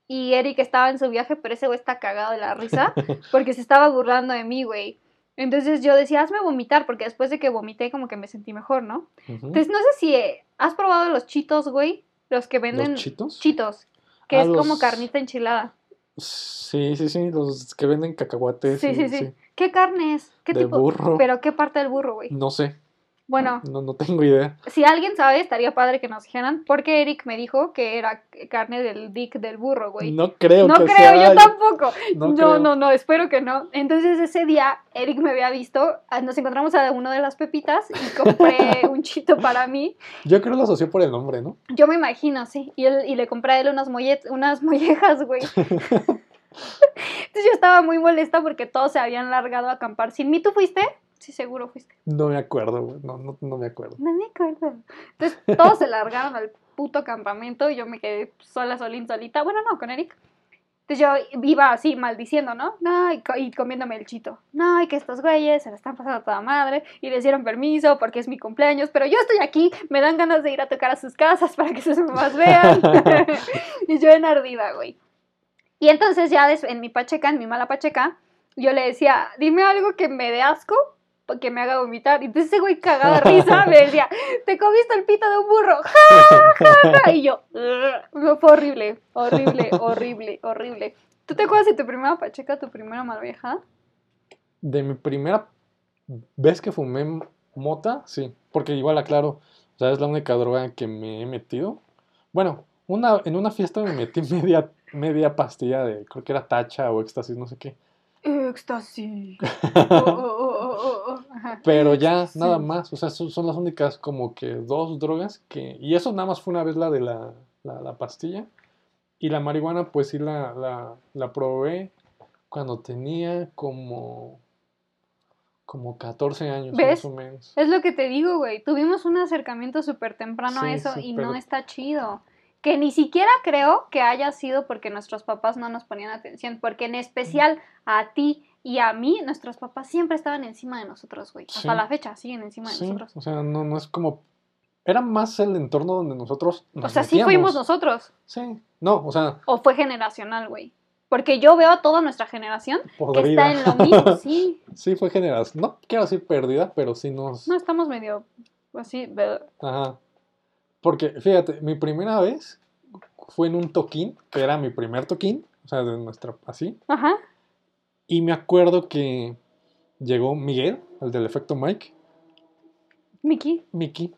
y Eric estaba en su viaje, pero ese güey está cagado de la risa (laughs) porque se estaba burlando de mí, güey. Entonces yo decía, hazme vomitar, porque después de que vomité como que me sentí mejor, ¿no? Entonces no sé si eh, has probado los chitos, güey. Los que venden ¿Los chitos? chitos, que Ah, es como carnita enchilada. Sí, sí, sí. Los que venden cacahuates. Sí, y- sí, sí. ¿Qué carne es? ¿Qué De tipo? burro. Pero ¿qué parte del burro, güey? No sé. Bueno, No, no tengo idea. si alguien sabe, estaría padre que nos dijeran, porque Eric me dijo que era carne del dick del burro, güey. No creo No que creo, sea. yo tampoco. No No, creo. no, no, espero que no. Entonces ese día Eric me había visto, ah, nos encontramos a uno de las pepitas y compré (laughs) un chito para mí. Yo creo que lo asoció por el nombre, ¿no? Yo me imagino, sí. Y, él, y le compré a él unas, unas mollejas, güey. (laughs) Entonces yo estaba muy molesta porque todos se habían largado a acampar sin mí. ¿Tú fuiste? Sí, seguro fuiste. No me acuerdo, güey. No, no, no me acuerdo. No me acuerdo. Entonces todos se largaron al puto campamento y yo me quedé sola, solín, solita. Bueno, no, con Eric. Entonces yo iba así maldiciendo, ¿no? No, y, co- y comiéndome el chito. No, y que estos güeyes se la están pasando a toda madre y les dieron permiso porque es mi cumpleaños, pero yo estoy aquí, me dan ganas de ir a tocar a sus casas para que sus mamás vean. (laughs) y yo en ardida, güey. Y entonces ya en mi pacheca, en mi mala pacheca, yo le decía, dime algo que me dé asco, que me haga vomitar. Y entonces ese güey cagado de risa (laughs) me decía, te comiste el pito de un burro. (laughs) ¡Ja, ja, ja! Y yo, no, fue horrible, horrible, (laughs) horrible, horrible. ¿Tú te acuerdas de tu primera pacheca, tu primera malvieja? De mi primera vez que fumé mota, sí. Porque igual aclaro, o sea, es la única droga que me he metido. Bueno, una, en una fiesta me metí media, media pastilla de, creo que era tacha o éxtasis, no sé qué. Éxtasis. Oh, oh, oh, oh, oh, oh. Pero ya, Sí. nada más. O sea, son, son las únicas como que dos drogas que... Y eso nada más fue una vez la de la, la, la pastilla. Y la marihuana, pues sí la, la, la probé cuando tenía como... Como 14 años, ¿Ves? más o menos. Es lo que te digo, güey. Tuvimos un acercamiento súper temprano a Sí, eso y no está chido. Que ni siquiera creo que haya sido porque nuestros papás no nos ponían atención, porque en especial a ti y a mí, nuestros papás siempre estaban encima de nosotros, güey. Hasta Sí. la fecha siguen encima de Sí, nosotros. o sea, no, no es como... Era más el entorno donde nosotros nos O sea, sí fuimos nosotros. Sí, no, o sea, O fue generacional, güey. Porque yo veo a toda nuestra generación que podrida. está en lo mismo. (laughs) Sí, Sí, fue generación. No quiero decir perdida, pero sí nos... no estamos medio así. bleh. Ajá. Porque, fíjate, mi primera vez fue en un toquín, que era mi primer toquín, o sea, de nuestra, así. Ajá. Y me acuerdo que llegó Miguel, el del efecto Mike, Miki. Mickey,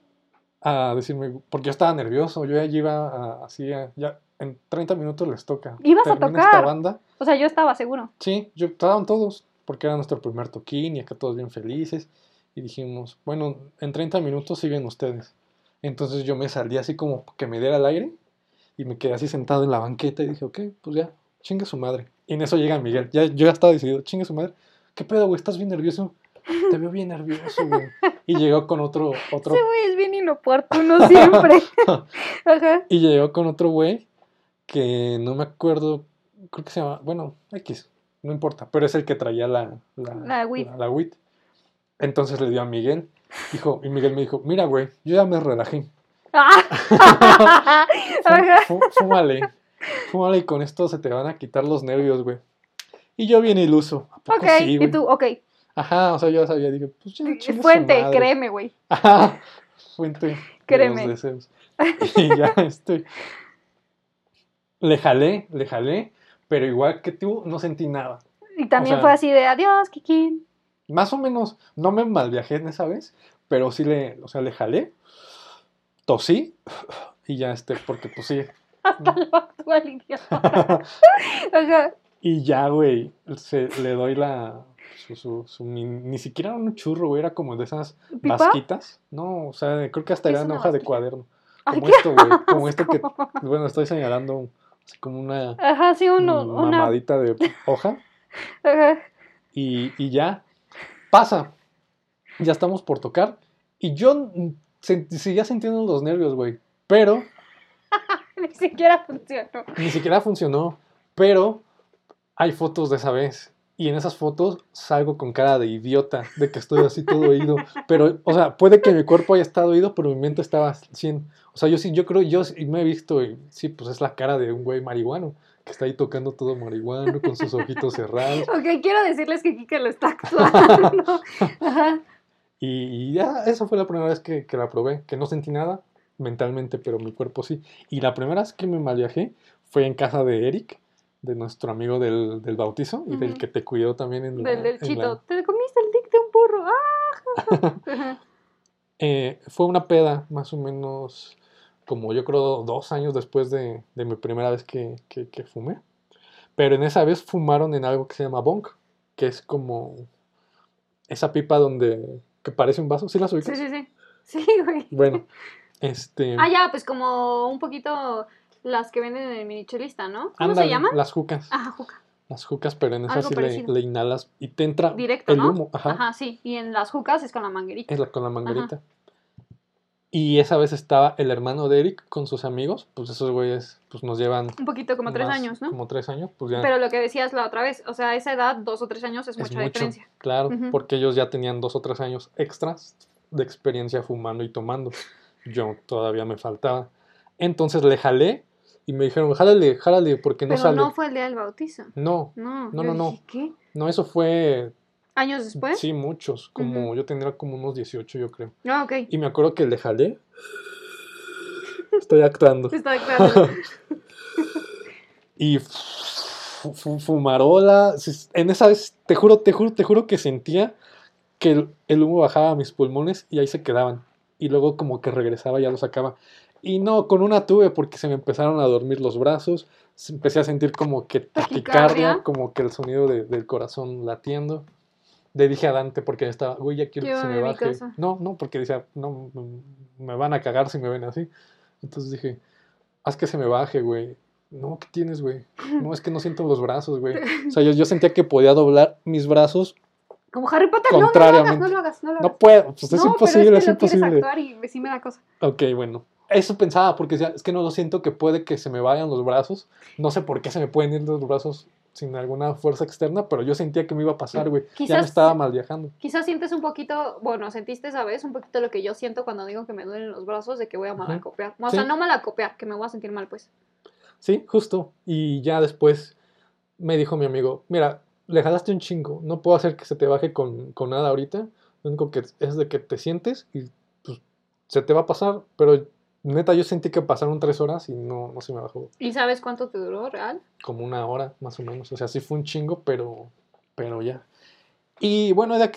a decirme, porque yo estaba nervioso, yo ya iba a- así, a- ya en 30 minutos les toca. Ibas a Termina esta tocar. banda. O sea, yo estaba seguro. Sí, yo, estaban todos, porque era nuestro primer toquín y acá todos bien felices. Y dijimos, bueno, en 30 minutos siguen ustedes. Entonces yo me salí así como que me diera el aire y me quedé así sentado en la banqueta y dije, ok, pues ya, chingue su madre. Y en eso llega Miguel, ya, yo ya estaba decidido, chingue su madre. ¿Qué pedo, güey? ¿Estás bien nervioso? Te veo bien nervioso, güey. Y llegó con otro, otro, Ese güey es bien inoportuno (laughs) siempre. (laughs) Ajá. y llegó con otro güey que no me acuerdo, creo que se llama, bueno, X, no importa, pero es el que traía la, la, La weed. la- la weed. Entonces le dio a Miguel, dijo, y Miguel me dijo, mira, güey, yo ya me relajé. Ah. (laughs) Fú- Fúmale, fúmale y con esto se te van a quitar los nervios, güey. Y yo bien iluso. ¿A poco Ok, sí, y güey? tú, ok. Ajá, o sea, yo ya sabía, dije, pues ya, chingue su Fuente, madre. créeme, güey. Ajá, fuente de Créeme. los deseos. Y ya, (laughs) este, le jalé, le jalé, pero igual que tú, no sentí nada. Y también sea- fue así de adiós, Kikín. Más o menos, no me malviajé en esa vez, pero sí le, o sea, le jalé, tosí, (laughs) y ya, este, porque pues sí. Hasta lo actual, idiota. (laughs) Ajá. Y ya, güey, le doy la, su, su, su- ni, siquiera era un churro, güey, era como de esas ¿Pipa? vasquitas. No, o sea, creo que hasta ¿Qué es era una hoja de cuaderno. Como esto, güey, como este que, bueno, estoy señalando así como una Ajá, sí, uno, una. mamadita de hoja Ajá. y, y ya pasa. Ya estamos por tocar y yo mm, seguía sintiendo los nervios, güey, pero (laughs) Ni siquiera funcionó. ni siquiera funcionó, pero hay fotos de esa vez. Y en esas fotos salgo con cara de idiota, de que estoy así todo oído. Pero, o sea, puede que mi cuerpo haya estado oído, pero mi mente estaba 100. O sea, yo sí, yo creo, yo sí me he visto, y sí, pues es la cara de un güey marihuano, que está ahí tocando todo marihuano, con sus ojitos cerrados. Ok, quiero decirles que Kike lo está actuando. (laughs) Ajá. Y, y ya, esa fue la primera vez que, que la probé, que no sentí nada mentalmente, pero mi cuerpo sí. Y la primera vez que me mal viajé fue en casa de Eric, de nuestro amigo del, del bautizo y del que te cuidó también en la... Del, del en chito. la- Te comiste el dick de un burro. ¡Ah! (laughs) Eh, fue una peda, más o menos, como yo creo, dos años después de, de mi primera vez que, que- que fumé. Pero en esa vez fumaron en algo que se llama bong, que es como esa pipa donde, que parece un vaso. ¿Sí las ubicas? Sí, sí, sí. Sí, güey. Bueno, este... Ah, ya, pues como un poquito las que venden en el minichelista, ¿no? ¿Cómo se llaman? Las jucas. Ajá, juca. Las jucas, pero en esas sí le, inhalas y te entra Directo, el ¿no? humo. Ajá. Ajá, sí. Y en las jucas es con la manguerita. Es la, con la manguerita. Y esa vez estaba el hermano de Eric con sus amigos. Pues esos güeyes pues nos llevan Un poquito como tres años, ¿no? Como tres años, pues ya Pero lo que decías la otra vez, o sea, esa edad, dos o tres años es, es mucha mucho. diferencia. Claro, porque ellos ya tenían dos o tres años extras de experiencia fumando y tomando. Yo todavía me faltaba. Entonces le jalé y me dijeron, jálale, jálale, porque no Pero sale. no fue el día del bautizo. No, No, No, yo no, dije, ¿qué? no, eso fue, ¿Años después? sí, muchos, como yo tendría como unos 18 yo creo. Ah, ok. Y me acuerdo que le jalé. Estoy actuando. Está claro. (laughs) Y fu- fu- fumarola. En esa vez, te juro, te juro, te juro que sentía que el, el humo bajaba a mis pulmones y ahí se quedaban. Y luego como que regresaba y ya lo sacaba. Y no, con una tuve porque se me empezaron a dormir los brazos. Empecé a sentir como que (laughs) Taquicardia. como que el sonido de- del corazón latiendo. le dije a Dante porque estaba, güey, ya quiero que se me baje. No, no, porque decía, no, me van a cagar si me ven así. Entonces dije, haz que se me baje, güey. No, ¿qué tienes, güey? No, es que no siento los brazos, güey. O sea, yo, yo sentía que podía doblar mis brazos. Como Harry Potter, no, no lo hagas, no lo hagas, no lo hagas. No puedo, pues es No, pero imposible, es, es, que lo imposible. actuar y sí me da cosa. Ok, bueno. Eso pensaba, porque es que no lo siento que puede que se me vayan los brazos. No sé por qué se me pueden ir los brazos sin alguna fuerza externa, pero yo sentía que me iba a pasar, güey. Ya me estaba mal viajando. Quizás sientes un poquito, bueno, sentiste esa vez un poquito lo que yo siento cuando digo que me duelen los brazos de que voy a Ujú. malacopiar. O Sí. sea, no malacopiar, que me voy a sentir mal, pues. Sí, justo. Y ya después me dijo mi amigo, mira, le jalaste un chingo, no puedo hacer que se te baje con, con nada ahorita. Lo único que es de que te sientes y pues se te va a pasar, pero neta yo sentí que pasaron tres horas y no, no se me bajó. ¿Y sabes cuánto te duró real? como una hora más o menos. O sea, sí fue un chingo, pero, pero ya. Y bueno, he de,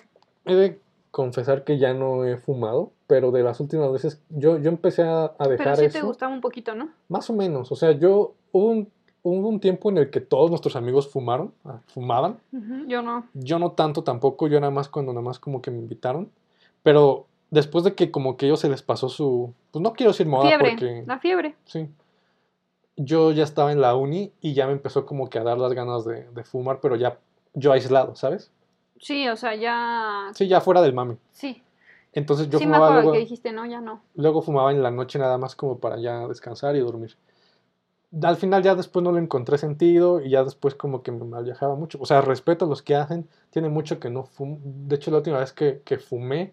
he de confesar que ya no he fumado, pero de las últimas veces yo, yo empecé a, a Pero dejar sí eso. te gustaba un poquito, ¿no? Más o menos. O sea, yo hubo un, hubo un tiempo en el que todos nuestros amigos fumaron, ah, fumaban. Ujú, Yo no. Yo no tanto tampoco, yo nada más cuando nada más como que me invitaron. Pero después de que como que ellos se les pasó su, pues no quiero decir moda Fiebre, porque la fiebre. Sí. Yo ya estaba en la uni y ya me empezó como que a dar las ganas de, de fumar, pero ya yo aislado, ¿sabes? Sí, o sea, ya... Sí, ya fuera del mami. Sí, Entonces yo sí me fumaba acuerdo luego, que dijiste, no, ya no. luego fumaba en la noche nada más como para ya descansar y dormir. Al final ya después no le encontré sentido y ya después como que me mal viajaba mucho. O sea, respeto a los que hacen, tiene mucho que no fumo. De hecho, la última vez que, que fumé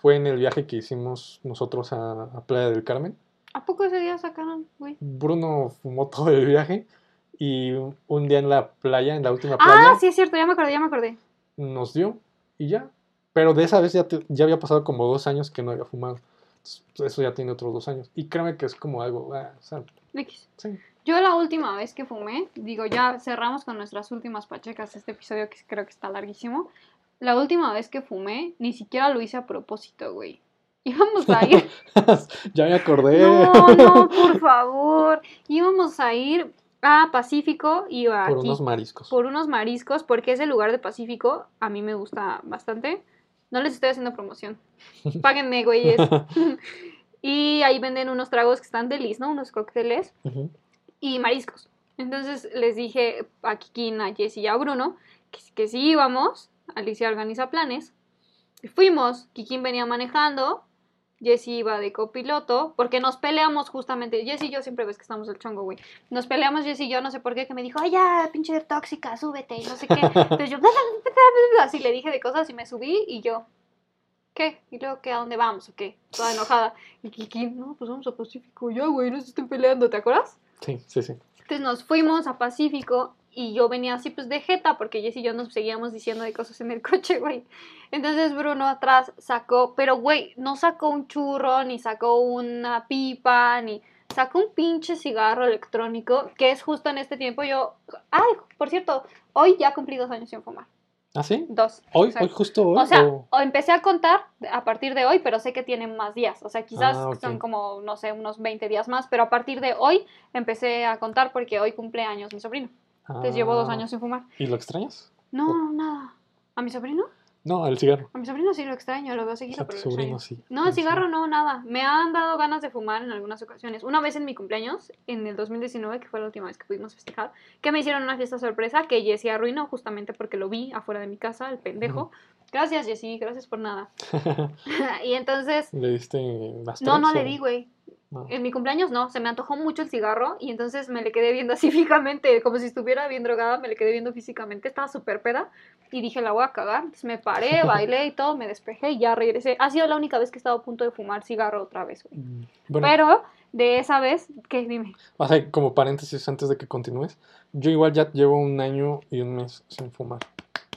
fue en el viaje que hicimos nosotros a, a Playa del Carmen. ¿A poco ese día sacaron, güey? Bruno fumó todo el viaje y un- día en la playa, en la última playa, Ah, sí es cierto, ya me acordé, ya me acordé. nos dio y ya. Pero de esa vez ya, te- ya había pasado como dos años que no había fumado. Entonces, eso ya tiene otros dos años. Y créeme que es como algo, ah, o sea, X. sí. Yo la última vez que fumé, digo, ya cerramos con nuestras últimas pachecas este episodio que creo que está larguísimo. La última vez que fumé, ni siquiera lo hice a propósito, güey. (laughs) Íbamos a ir. (laughs) ya me acordé. No, no, por favor. Íbamos a ir a Pacífico y a Por aquí, unos mariscos. por unos mariscos, porque ese lugar de Pacífico a mí me gusta bastante. No les estoy haciendo promoción. (laughs) Páguenme, güeyes. y ahí venden unos tragos que están delis, ¿no? Unos cócteles Ujú. Y mariscos. Entonces les dije a Kikín, a Jessy y a Bruno que, que sí íbamos. Alicia organiza planes. Y fuimos. Kikín venía manejando. Jessy iba de copiloto. Porque nos peleamos justamente. Jessy y yo siempre ves que estamos el chongo, güey. Nos peleamos Jessy y yo, no sé por qué, que me dijo, ay, ya, pinche tóxica, súbete y no sé qué. Entonces yo, (laughs) así le dije de cosas y me subí y yo, ¿qué? Y luego, ¿qué? ¿A dónde vamos? ¿O qué? Toda enojada. Y Kikín, no, pues vamos a Pacífico. Ya, güey, no se estén peleando, ¿te acuerdas? Sí, sí, sí. Entonces nos fuimos a Pacífico y yo venía así pues de jeta porque Jess y yo nos seguíamos diciendo de cosas en el (laughs) coche, güey. Entonces Bruno atrás sacó, pero güey, no sacó un churro, ni sacó una pipa, ni sacó un pinche cigarro electrónico, que es justo en este tiempo yo... Ay, por cierto, hoy ya cumplí dos años sin fumar. ¿Ah, sí? Dos. ¿Hoy? O sea, ¿Hoy justo hoy? o sea, o- o empecé a contar a partir de hoy, pero sé que tienen más días. O sea, quizás Ah, son como, no sé, unos 20 días más, pero a partir de hoy empecé a contar porque hoy cumple años mi sobrino. Entonces llevo dos Ah, años sin fumar. ¿Y lo extrañas? No, nada. ¿A mi sobrino? No, el cigarro. A mi sobrino sí lo extraño, lo veo seguido, tu pero sobrino sí. No, el cigarro no, nada. Me han dado ganas de fumar en algunas ocasiones. Una vez en mi cumpleaños, en el 2019, que fue la última vez que pudimos festejar, que me hicieron una fiesta sorpresa que Jessy arruinó justamente porque lo vi afuera de mi casa, el pendejo. Gracias, Jessy, gracias por nada. (laughs) (laughs) y entonces, ¿Le diste las no, no le di, güey. No. En mi cumpleaños no, se me antojó mucho el cigarro y entonces me le quedé viendo así (laughs) fijamente, como si estuviera bien drogada, me le quedé viendo físicamente, estaba súper peda y dije, la voy a cagar. Entonces me paré, (laughs) bailé y todo, me despejé y ya regresé. Ha sido la única vez que he estado a punto de fumar cigarro otra vez, güey. Mm, Bueno, Pero de esa vez, ¿qué? Dime. o sea, como paréntesis antes de que continúes, yo igual ya llevo un año y un mes sin fumar.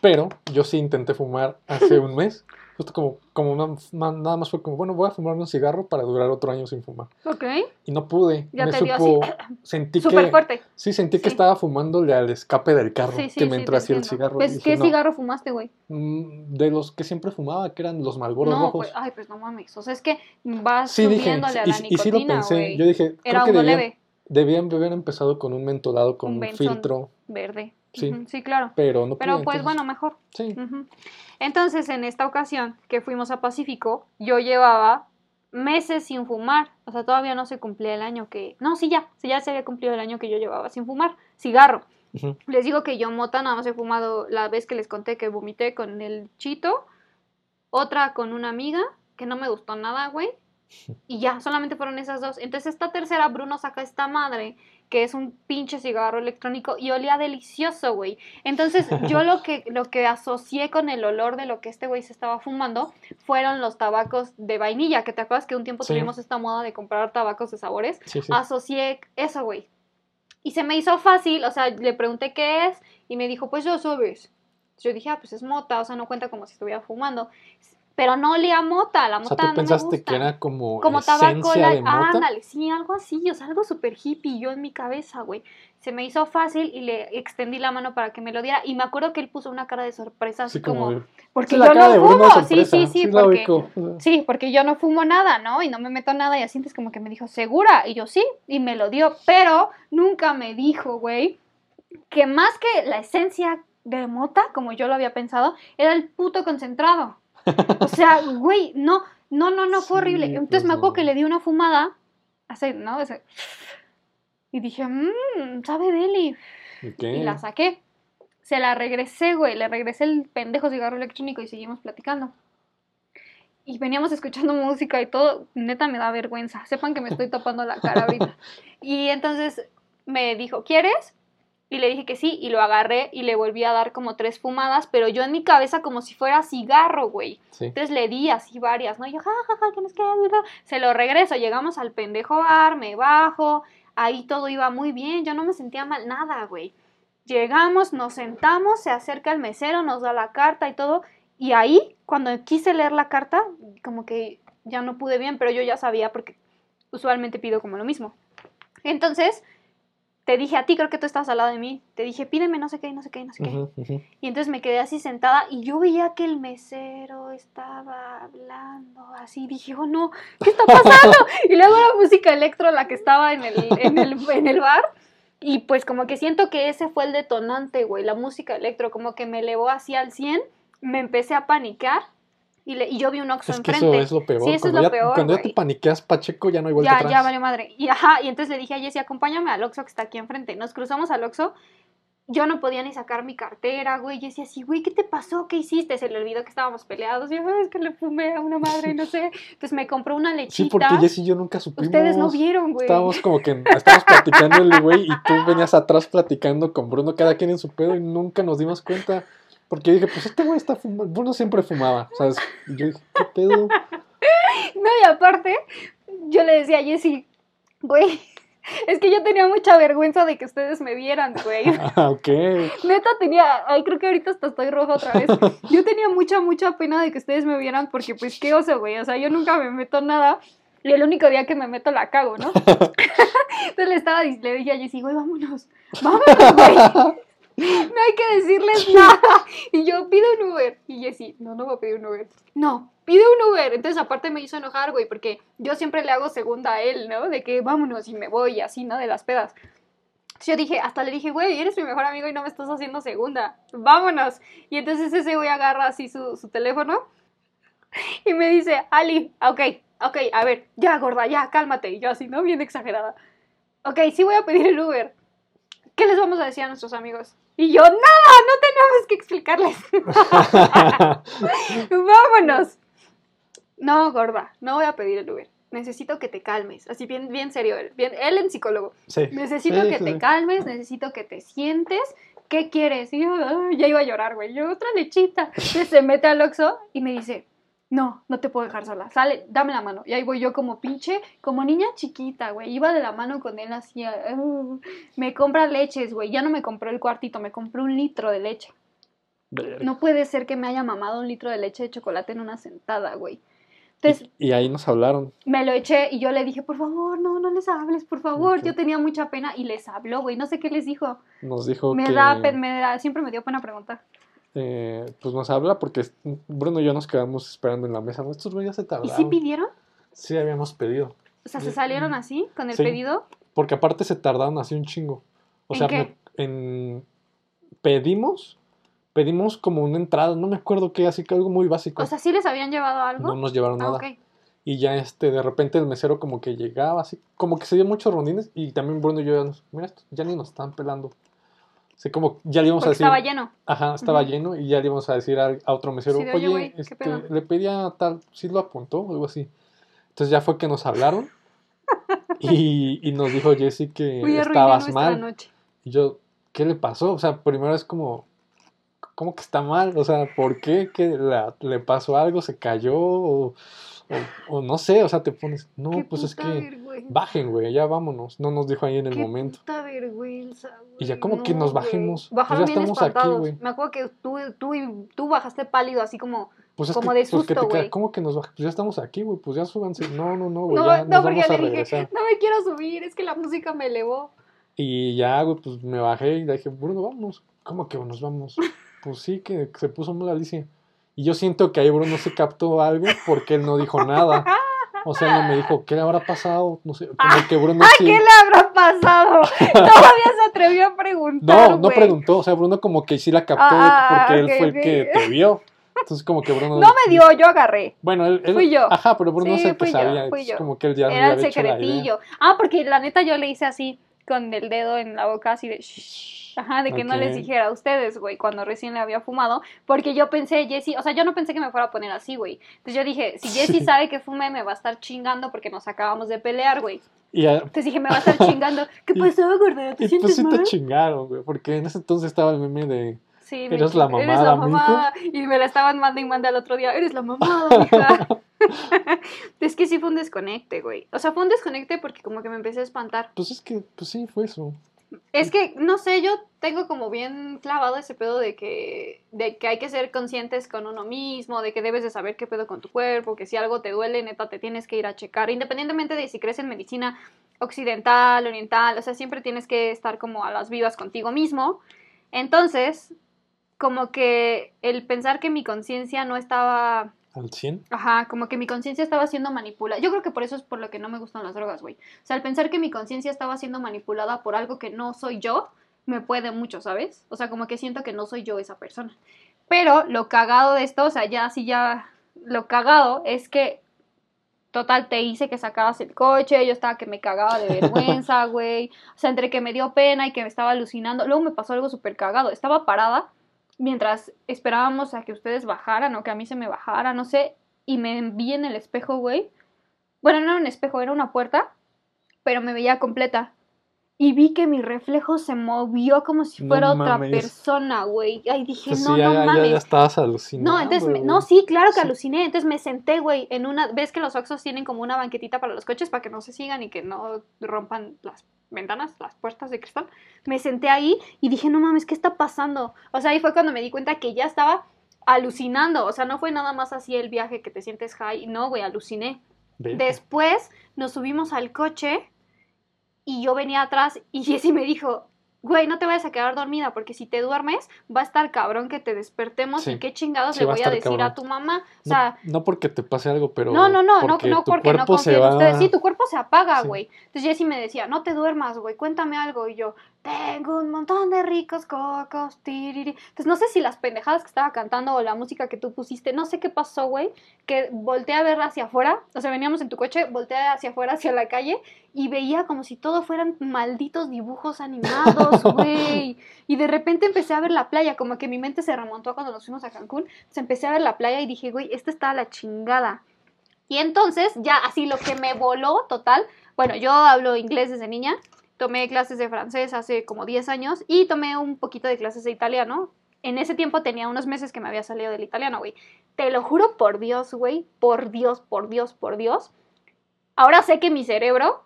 Pero yo sí intenté fumar hace (laughs) un mes. Justo como, como nada más fue como, bueno, voy a fumarme un cigarro para durar otro año sin fumar. Ok. Y no pude. Ya me te dio supo, (clears throat) sentí Súper que, fuerte. sí, sentí que Sí. estaba fumándole al escape del carro, Sí, sí, que me entró así el cigarro. Pues, dije, ¿qué "No". cigarro fumaste, güey? Mm, De los que siempre fumaba, que eran los Malboros No, rojos. pues, ay, pues no mames. O sea, es que vas sí, dije, a y, la y sí lo nicotina, pensé. güey. Yo dije, Era creo que uno debían, leve, debían haber empezado con un mentolado con Un un filtro verde. Sí. Sí, claro. Pero no Pero pues entonces, bueno, mejor. Sí. Entonces, en esta ocasión que fuimos a Pacífico, yo llevaba meses sin fumar. O sea, todavía no se cumplía el año que... No, sí, ya. Sí, ya se había cumplido el año que yo llevaba sin fumar. Cigarro. Les digo que yo mota nada más he fumado la vez que les conté que vomité con el chito. Otra con una amiga que no me gustó nada, güey. Y ya, solamente fueron esas dos. Entonces esta tercera, Bruno saca esta madre, que es un pinche cigarro electrónico y olía delicioso, güey. Entonces yo lo que, lo que asocié con el olor de lo que este güey se estaba fumando fueron los tabacos de vainilla, que te acuerdas que un tiempo Sí. tuvimos esta moda de comprar tabacos de sabores Sí, sí. asocié eso, güey. Y se me hizo fácil, o sea, le pregunté qué es y me dijo, pues ya sabes. Yo dije, ah, pues es mota, o sea, no cuenta como si estuviera fumando. Pero no olía a mota, la o mota sea, tú no me pensaste gusta. que era como, como tabaco, la- de mota. ándale, sí, algo así, o sea, algo súper hippie yo en mi cabeza, güey. Se me hizo fácil y le extendí la mano para que me lo diera y me acuerdo que él puso una cara de sorpresa, así como, porque Sí, yo no fumo, sí, sí, sí, la porque Sí, porque yo no fumo nada, ¿no? Y no me meto nada y así entonces como que me dijo, ¿segura? Y yo sí, y me lo dio, pero nunca me dijo, güey, que más que la esencia de mota, como yo lo había pensado, era el puto concentrado. O sea, güey, no, no, no, no, fue Sí, horrible. pues Entonces me acuerdo que le di una fumada, así, ¿no? Y dije, mmm, sabe deli. ¿y Y la saqué. Se la regresé, güey. Le regresé el pendejo cigarro electrónico y seguimos platicando. Y veníamos escuchando música y todo. Neta me da vergüenza. Sepan que me estoy tapando la cara ahorita. (laughs) Y entonces me dijo, ¿quieres? Y le dije que sí. Y lo agarré y le volví a dar como tres fumadas. Pero yo en mi cabeza como si fuera cigarro, güey. Sí. Entonces le di así varias, ¿no? Y yo, ja, ja, ja, que nos queda, bla, bla". Se lo regreso, llegamos al pendejo bar, me bajo, ahí todo iba muy bien, yo no me sentía mal, nada, güey. Llegamos, nos sentamos, se acerca el mesero, nos da la carta y todo, y ahí, cuando quise leer la carta, como que ya no pude bien, pero yo ya sabía porque usualmente pido como lo mismo. Entonces, te dije a ti, creo que tú estabas al lado de mí, te dije, pídeme no sé qué, no sé qué, no sé qué. Y entonces me quedé así sentada y yo veía que el mesero estaba hablando así. Dije, oh no, ¿qué está pasando? (laughs) y luego la música electro, la que estaba en el, en el, en el bar. Y pues como que siento que ese fue el detonante, güey, la música electro, como que me elevó así al 100, me empecé a panicar y, le- y yo vi un Oxxo Es que enfrente. eso es lo peor. Sí, eso es cuando lo ya, peor, cuando ya te paniqueas, Pacheco, ya no hay vuelta Ya, atrás. ya vale madre. Y ajá, y entonces le dije a Jessie, acompáñame al Oxxo que está aquí enfrente. Nos cruzamos al Oxxo. Yo no podía ni sacar mi cartera, güey. Jessie así, güey, ¿qué te pasó? ¿Qué hiciste? Se le olvidó que estábamos peleados. Y yo, "Ay, es que le fumé a una madre, no sé. Entonces me compró una lechita. Sí, porque Jess y yo nunca supimos. Ustedes no vieron, güey. Estábamos como que estábamos platicando el güey y tú venías atrás platicando con Bruno, cada quien en su pedo y nunca nos dimos cuenta. Porque dije, pues este güey está fumando. Bruno siempre fumaba, ¿sabes? Y yo dije, ¿qué pedo? (laughs) No, y aparte, yo le decía a Jessie, güey, es que yo tenía mucha vergüenza de que ustedes me vieran, güey. (laughs) Ah, ok. Neta tenía, ay, creo que ahorita hasta estoy roja otra vez. (laughs) Yo tenía mucha, mucha pena de que ustedes me vieran porque, pues, qué oso, güey. O sea, yo nunca me meto nada. Y el único día que me meto la cago, ¿no? Entonces le estaba, le dije a Jessie, güey, vámonos. Vámonos, güey. No hay que decirles (laughs) nada. Y yo, pido un Uber. Y Jessie, no, no voy a pedir un Uber. No, pide un Uber. Entonces, aparte me hizo enojar, güey, porque yo siempre le hago segunda a él, ¿no? De que vámonos y me voy y así, ¿no? De las pedas. Entonces yo dije, hasta le dije, güey, eres mi mejor amigo y no me estás haciendo segunda. Vámonos. Y entonces ese güey agarra así su, su teléfono y me dice, Ali, ok, ok, a ver, ya, gorda, ya, cálmate. Y yo así, ¿no? Bien exagerada. Ok, sí voy a pedir el Uber. ¿Qué les vamos a decir a nuestros amigos? Y yo, nada, no tenemos que explicarles. (laughs) Vámonos. No, gorda, no voy a pedir el Uber. Necesito que te calmes. Así bien, bien serio él. Bien, él en psicólogo. Sí. Necesito Sí, que sí, te calmes, necesito que te sientes. ¿Qué quieres? Y yo ya iba a llorar, güey. Yo, otra lechita. Entonces (laughs) se mete al Oxxo y me dice, no, no te puedo dejar sola. Sale, dame la mano. Y ahí voy yo como pinche, como niña chiquita, güey. Iba de la mano con él así. me compra leches, güey. Ya no me compró el cuartito, me compró un litro de leche. Verga. No puede ser que me haya mamado un litro de leche de chocolate en una sentada, güey. Entonces, Y, y ahí nos hablaron. me lo eché y yo le dije, por favor, no, no les hables, por favor. Yo tenía mucha pena y les habló, güey. No sé qué les dijo. Nos dijo Me que da, me da, siempre me dio pena preguntar. Eh, pues nos habla porque Bruno y yo nos quedamos esperando en la mesa. Estos güeyes ya se ¿Y tardaron. sí pidieron? Sí, habíamos pedido. O sea, se salieron así con el Sí. pedido. Porque aparte se tardaron así un chingo. O ¿En sea, qué? me- en pedimos, pedimos como una entrada, no me acuerdo qué, así que algo muy básico. O sea, ¿sí les habían llevado algo? no nos llevaron ah, nada. Y ya este, de repente el mesero como que llegaba así, como que se dio muchos rondines y también Bruno y yo ya nos, mira, esto, ya ni nos están pelando. Así como ya le íbamos a decir, estaba lleno. ajá, estaba lleno y ya le íbamos a decir a, a otro mesero, Sí, "Oye, oye, güey, ¿qué este, pedo?" le pedía tal, sí lo apuntó o algo así. Entonces ya fue que nos hablaron (laughs) y, y nos dijo Jessy que Uy, estabas mal. noche. Y yo, ¿qué le pasó? O sea, primero es como, ¿cómo que está mal? O sea, ¿por qué? ¿Que la- le pasó algo? ¿Se cayó? O, o- o no sé, o sea, te pones, no, Qué pues es que vergüenza. bajen, güey, ya vámonos. No nos dijo ahí en el Qué momento. puta vergüenza, Y ya güey, como que no, nos güey. bajemos. Pues ya bien estamos aquí, espantados. güey. Me acuerdo que tú, tú, tú bajaste pálido, así como... Pues es como que, de pues que te susto, queda- güey. ¿cómo que nos bajamos? Pues ya estamos aquí, güey, pues ya súbanse. No, no, no, güey, No, ya no, nos porque vamos a le dije, no me quiero subir, es que la música me elevó. Y ya, güey, pues me bajé y dije, Bruno, vámonos. ¿Cómo que nos vamos? (laughs) Pues sí, que se puso muy Alicia. Y yo siento que ahí Bruno se captó algo porque él no dijo nada. O sea, él no me dijo, ¿qué le habrá pasado? No sé, como que Bruno sí. ¿Qué le habrá pasado? (laughs) Todavía se atrevió a preguntar, No, no preguntó. O sea, Bruno como que sí la captó Ah, porque él fue el que te vio. Entonces como que Bruno... No me dio, yo agarré. Bueno, él, él- Fui yo. Ajá, pero Bruno Sí, es el que yo, sabía. fui yo. como que él ya Era el secretillo. Ah, porque la neta yo le hice así, con el dedo en la boca, así de... shh. Ajá, de que no les dijera a ustedes, güey, cuando recién le había fumado. Porque yo pensé, Jessy, o sea, yo no pensé que me fuera a poner así, güey. Entonces yo dije, si Jessy sabe que fumé, me va a estar chingando porque nos acabamos de pelear, güey. Entonces dije, me va a estar chingando. (laughs) ¿Qué pasó, gorda? ¿Te y pues te chingaron, güey. Porque en ese entonces estaba el meme de... Sí, me Eres la chingué. Eres mamada, la mamá. Y me la estaban mandando y mandando al otro día. Eres la mamada, (laughs) mija. (laughs) es que sí fue un desconecte, güey. O sea, fue un desconecte porque como que me empecé a espantar. Pues es que, pues sí, fue eso. Es que, no sé, yo tengo como bien clavado ese pedo de que, de que hay que ser conscientes con uno mismo, de que debes de saber qué pedo con tu cuerpo, que si algo te duele, neta, te tienes que ir a checar, independientemente de si crees en medicina occidental, oriental, o sea, siempre tienes que estar como a las vivas contigo mismo. Entonces, como que el pensar que mi conciencia no estaba Al 100. Ajá, como que mi conciencia estaba siendo manipulada. Yo creo que por eso es por lo que no me gustan las drogas, güey. O sea, al pensar que mi conciencia estaba siendo manipulada por algo que no soy yo, me puede mucho, ¿sabes? O sea, como que siento que no soy yo esa persona. Pero lo cagado de esto, o sea, ya sí ya lo cagado es que total te hice que sacaras el coche, yo estaba que me cagaba de vergüenza, (laughs) güey. O sea, entre que me dio pena y que me estaba alucinando. Luego me pasó algo súper cagado. Estaba parada mientras esperábamos a que ustedes bajaran o que a mí se me bajara, no sé, y me vi en el espejo, güey. Bueno, no era un espejo, era una puerta, pero me veía completa. Y vi que mi reflejo se movió como si No fuera otra persona, güey. Ay, dije, Pues no, sí, ya, no ya- mames. ya estabas alucinando. No, entonces, me- no, sí, claro que Sí. aluciné. Entonces me senté, güey, en una. ¿Ves que los Oxxos tienen como una banquetita para los coches para que no se sigan y que no rompan las ventanas, las puertas de cristal? Me senté ahí y dije, no mames, ¿qué está pasando? O sea, ahí fue cuando me di cuenta que ya estaba alucinando. O sea, no fue nada más así el viaje que te sientes high. No, güey, aluciné. Después nos subimos al coche y yo venía atrás y Jessie me dijo, güey, no te vayas a quedar dormida porque si te duermes va a estar cabrón que te despertemos Sí. y qué chingados Sí, le a voy a decir cabrón. a tu mamá. O No- sea, no, porque te pase algo, pero. no, no, no, no, porque no tu porque no confío en ustedes. Sí, tu cuerpo se apaga, Sí. güey. Entonces Jessie me decía, no te duermas, güey, cuéntame algo. Y yo, tengo un montón de ricos cocos, tiriri. Entonces no sé si las pendejadas que estaba cantando o la música que tú pusiste, no sé qué pasó, güey, que volteé a ver hacia afuera, o sea, veníamos en tu coche, volteé hacia afuera, hacia la calle, y veía como si todo fueran malditos dibujos animados, (laughs) güey. Y de repente empecé a ver la playa, como que mi mente se remontó cuando nos fuimos a Cancún. Entonces empecé a ver la playa y dije, güey, esta está a la chingada. Y entonces, ya así lo que me voló total, bueno, yo hablo inglés desde niña, tomé clases de francés hace como 10 años y tomé un poquito de clases de italiano. En ese tiempo tenía unos meses que me había salido del italiano, güey. Te lo juro por Dios, güey, por Dios, por Dios, por Dios. Ahora sé que mi cerebro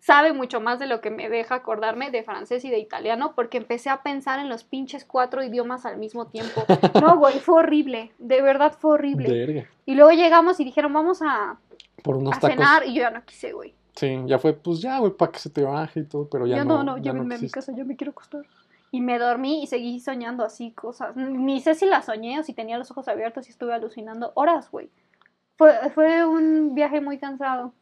sabe mucho más de lo que me deja acordarme de francés y de italiano porque empecé a pensar en los pinches cuatro idiomas al mismo tiempo. (laughs) No, güey, fue horrible, de verdad fue horrible. Y luego llegamos y dijeron, vamos a, Por unos a tacos. cenar y yo ya no quise, güey. Sí, ya fue, pues ya, güey, para que se te baje y todo, pero ya Yo no. no, no, ya llévenme a mi casa, yo me quiero acostar. Y me dormí y seguí soñando así cosas. Ni sé si las soñé o si tenía los ojos abiertos y estuve alucinando horas, güey. Fue, fue un viaje muy cansado.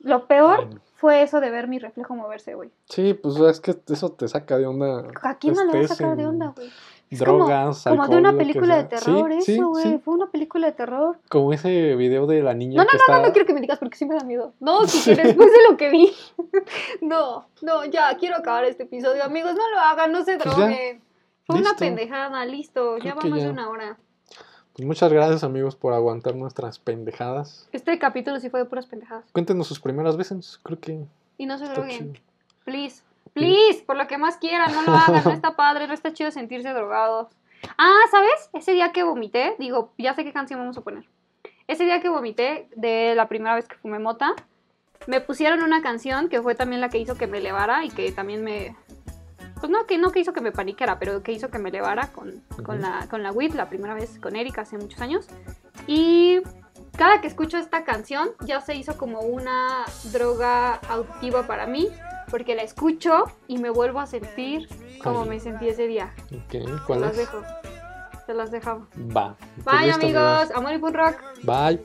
Lo peor fue eso de ver mi reflejo moverse, güey. Sí, pues es que eso te saca de onda. ¿A quién no le va a sacar de onda, güey? Es como- Drogas, Como de alcohol, una lo que película de terror, Sí, eso, güey. sí. Fue una película de terror. Como ese video de la niña No, no, que no, está... no, no quiero que me digas porque sí me da miedo. No, si (laughs) después de lo que vi. (laughs) No, no, ya quiero acabar este episodio. Amigos, no lo hagan, no se Pues droguen. Fue una pendejada, listo. ya va más de una hora. Pues muchas gracias, amigos, por aguantar nuestras pendejadas. Este capítulo sí fue de puras pendejadas. Cuéntenos sus primeras veces. Creo que Y no se droguen. chido. Please. Please, por lo que más quieran, no lo hagan. No está padre, no está chido sentirse drogados. Ah, ¿sabes? Ese día que vomité, digo, ya sé qué canción vamos a poner. Ese día que vomité, de la primera vez que fumé mota, me pusieron una canción que fue también la que hizo que me elevara y que también me. Pues no, que no que hizo que me paniquera, pero que hizo que me elevara con, con la, con la WIT, la primera vez con Erika hace muchos años. Y cada que escucho esta canción ya se hizo como una droga auditiva para mí, porque la escucho y me vuelvo a sentir como me sentí ese día. Ok, Se ¿cuál las es? dejo. Se las dejamos. Va. Bye amigos, amor y punk rock. Bye.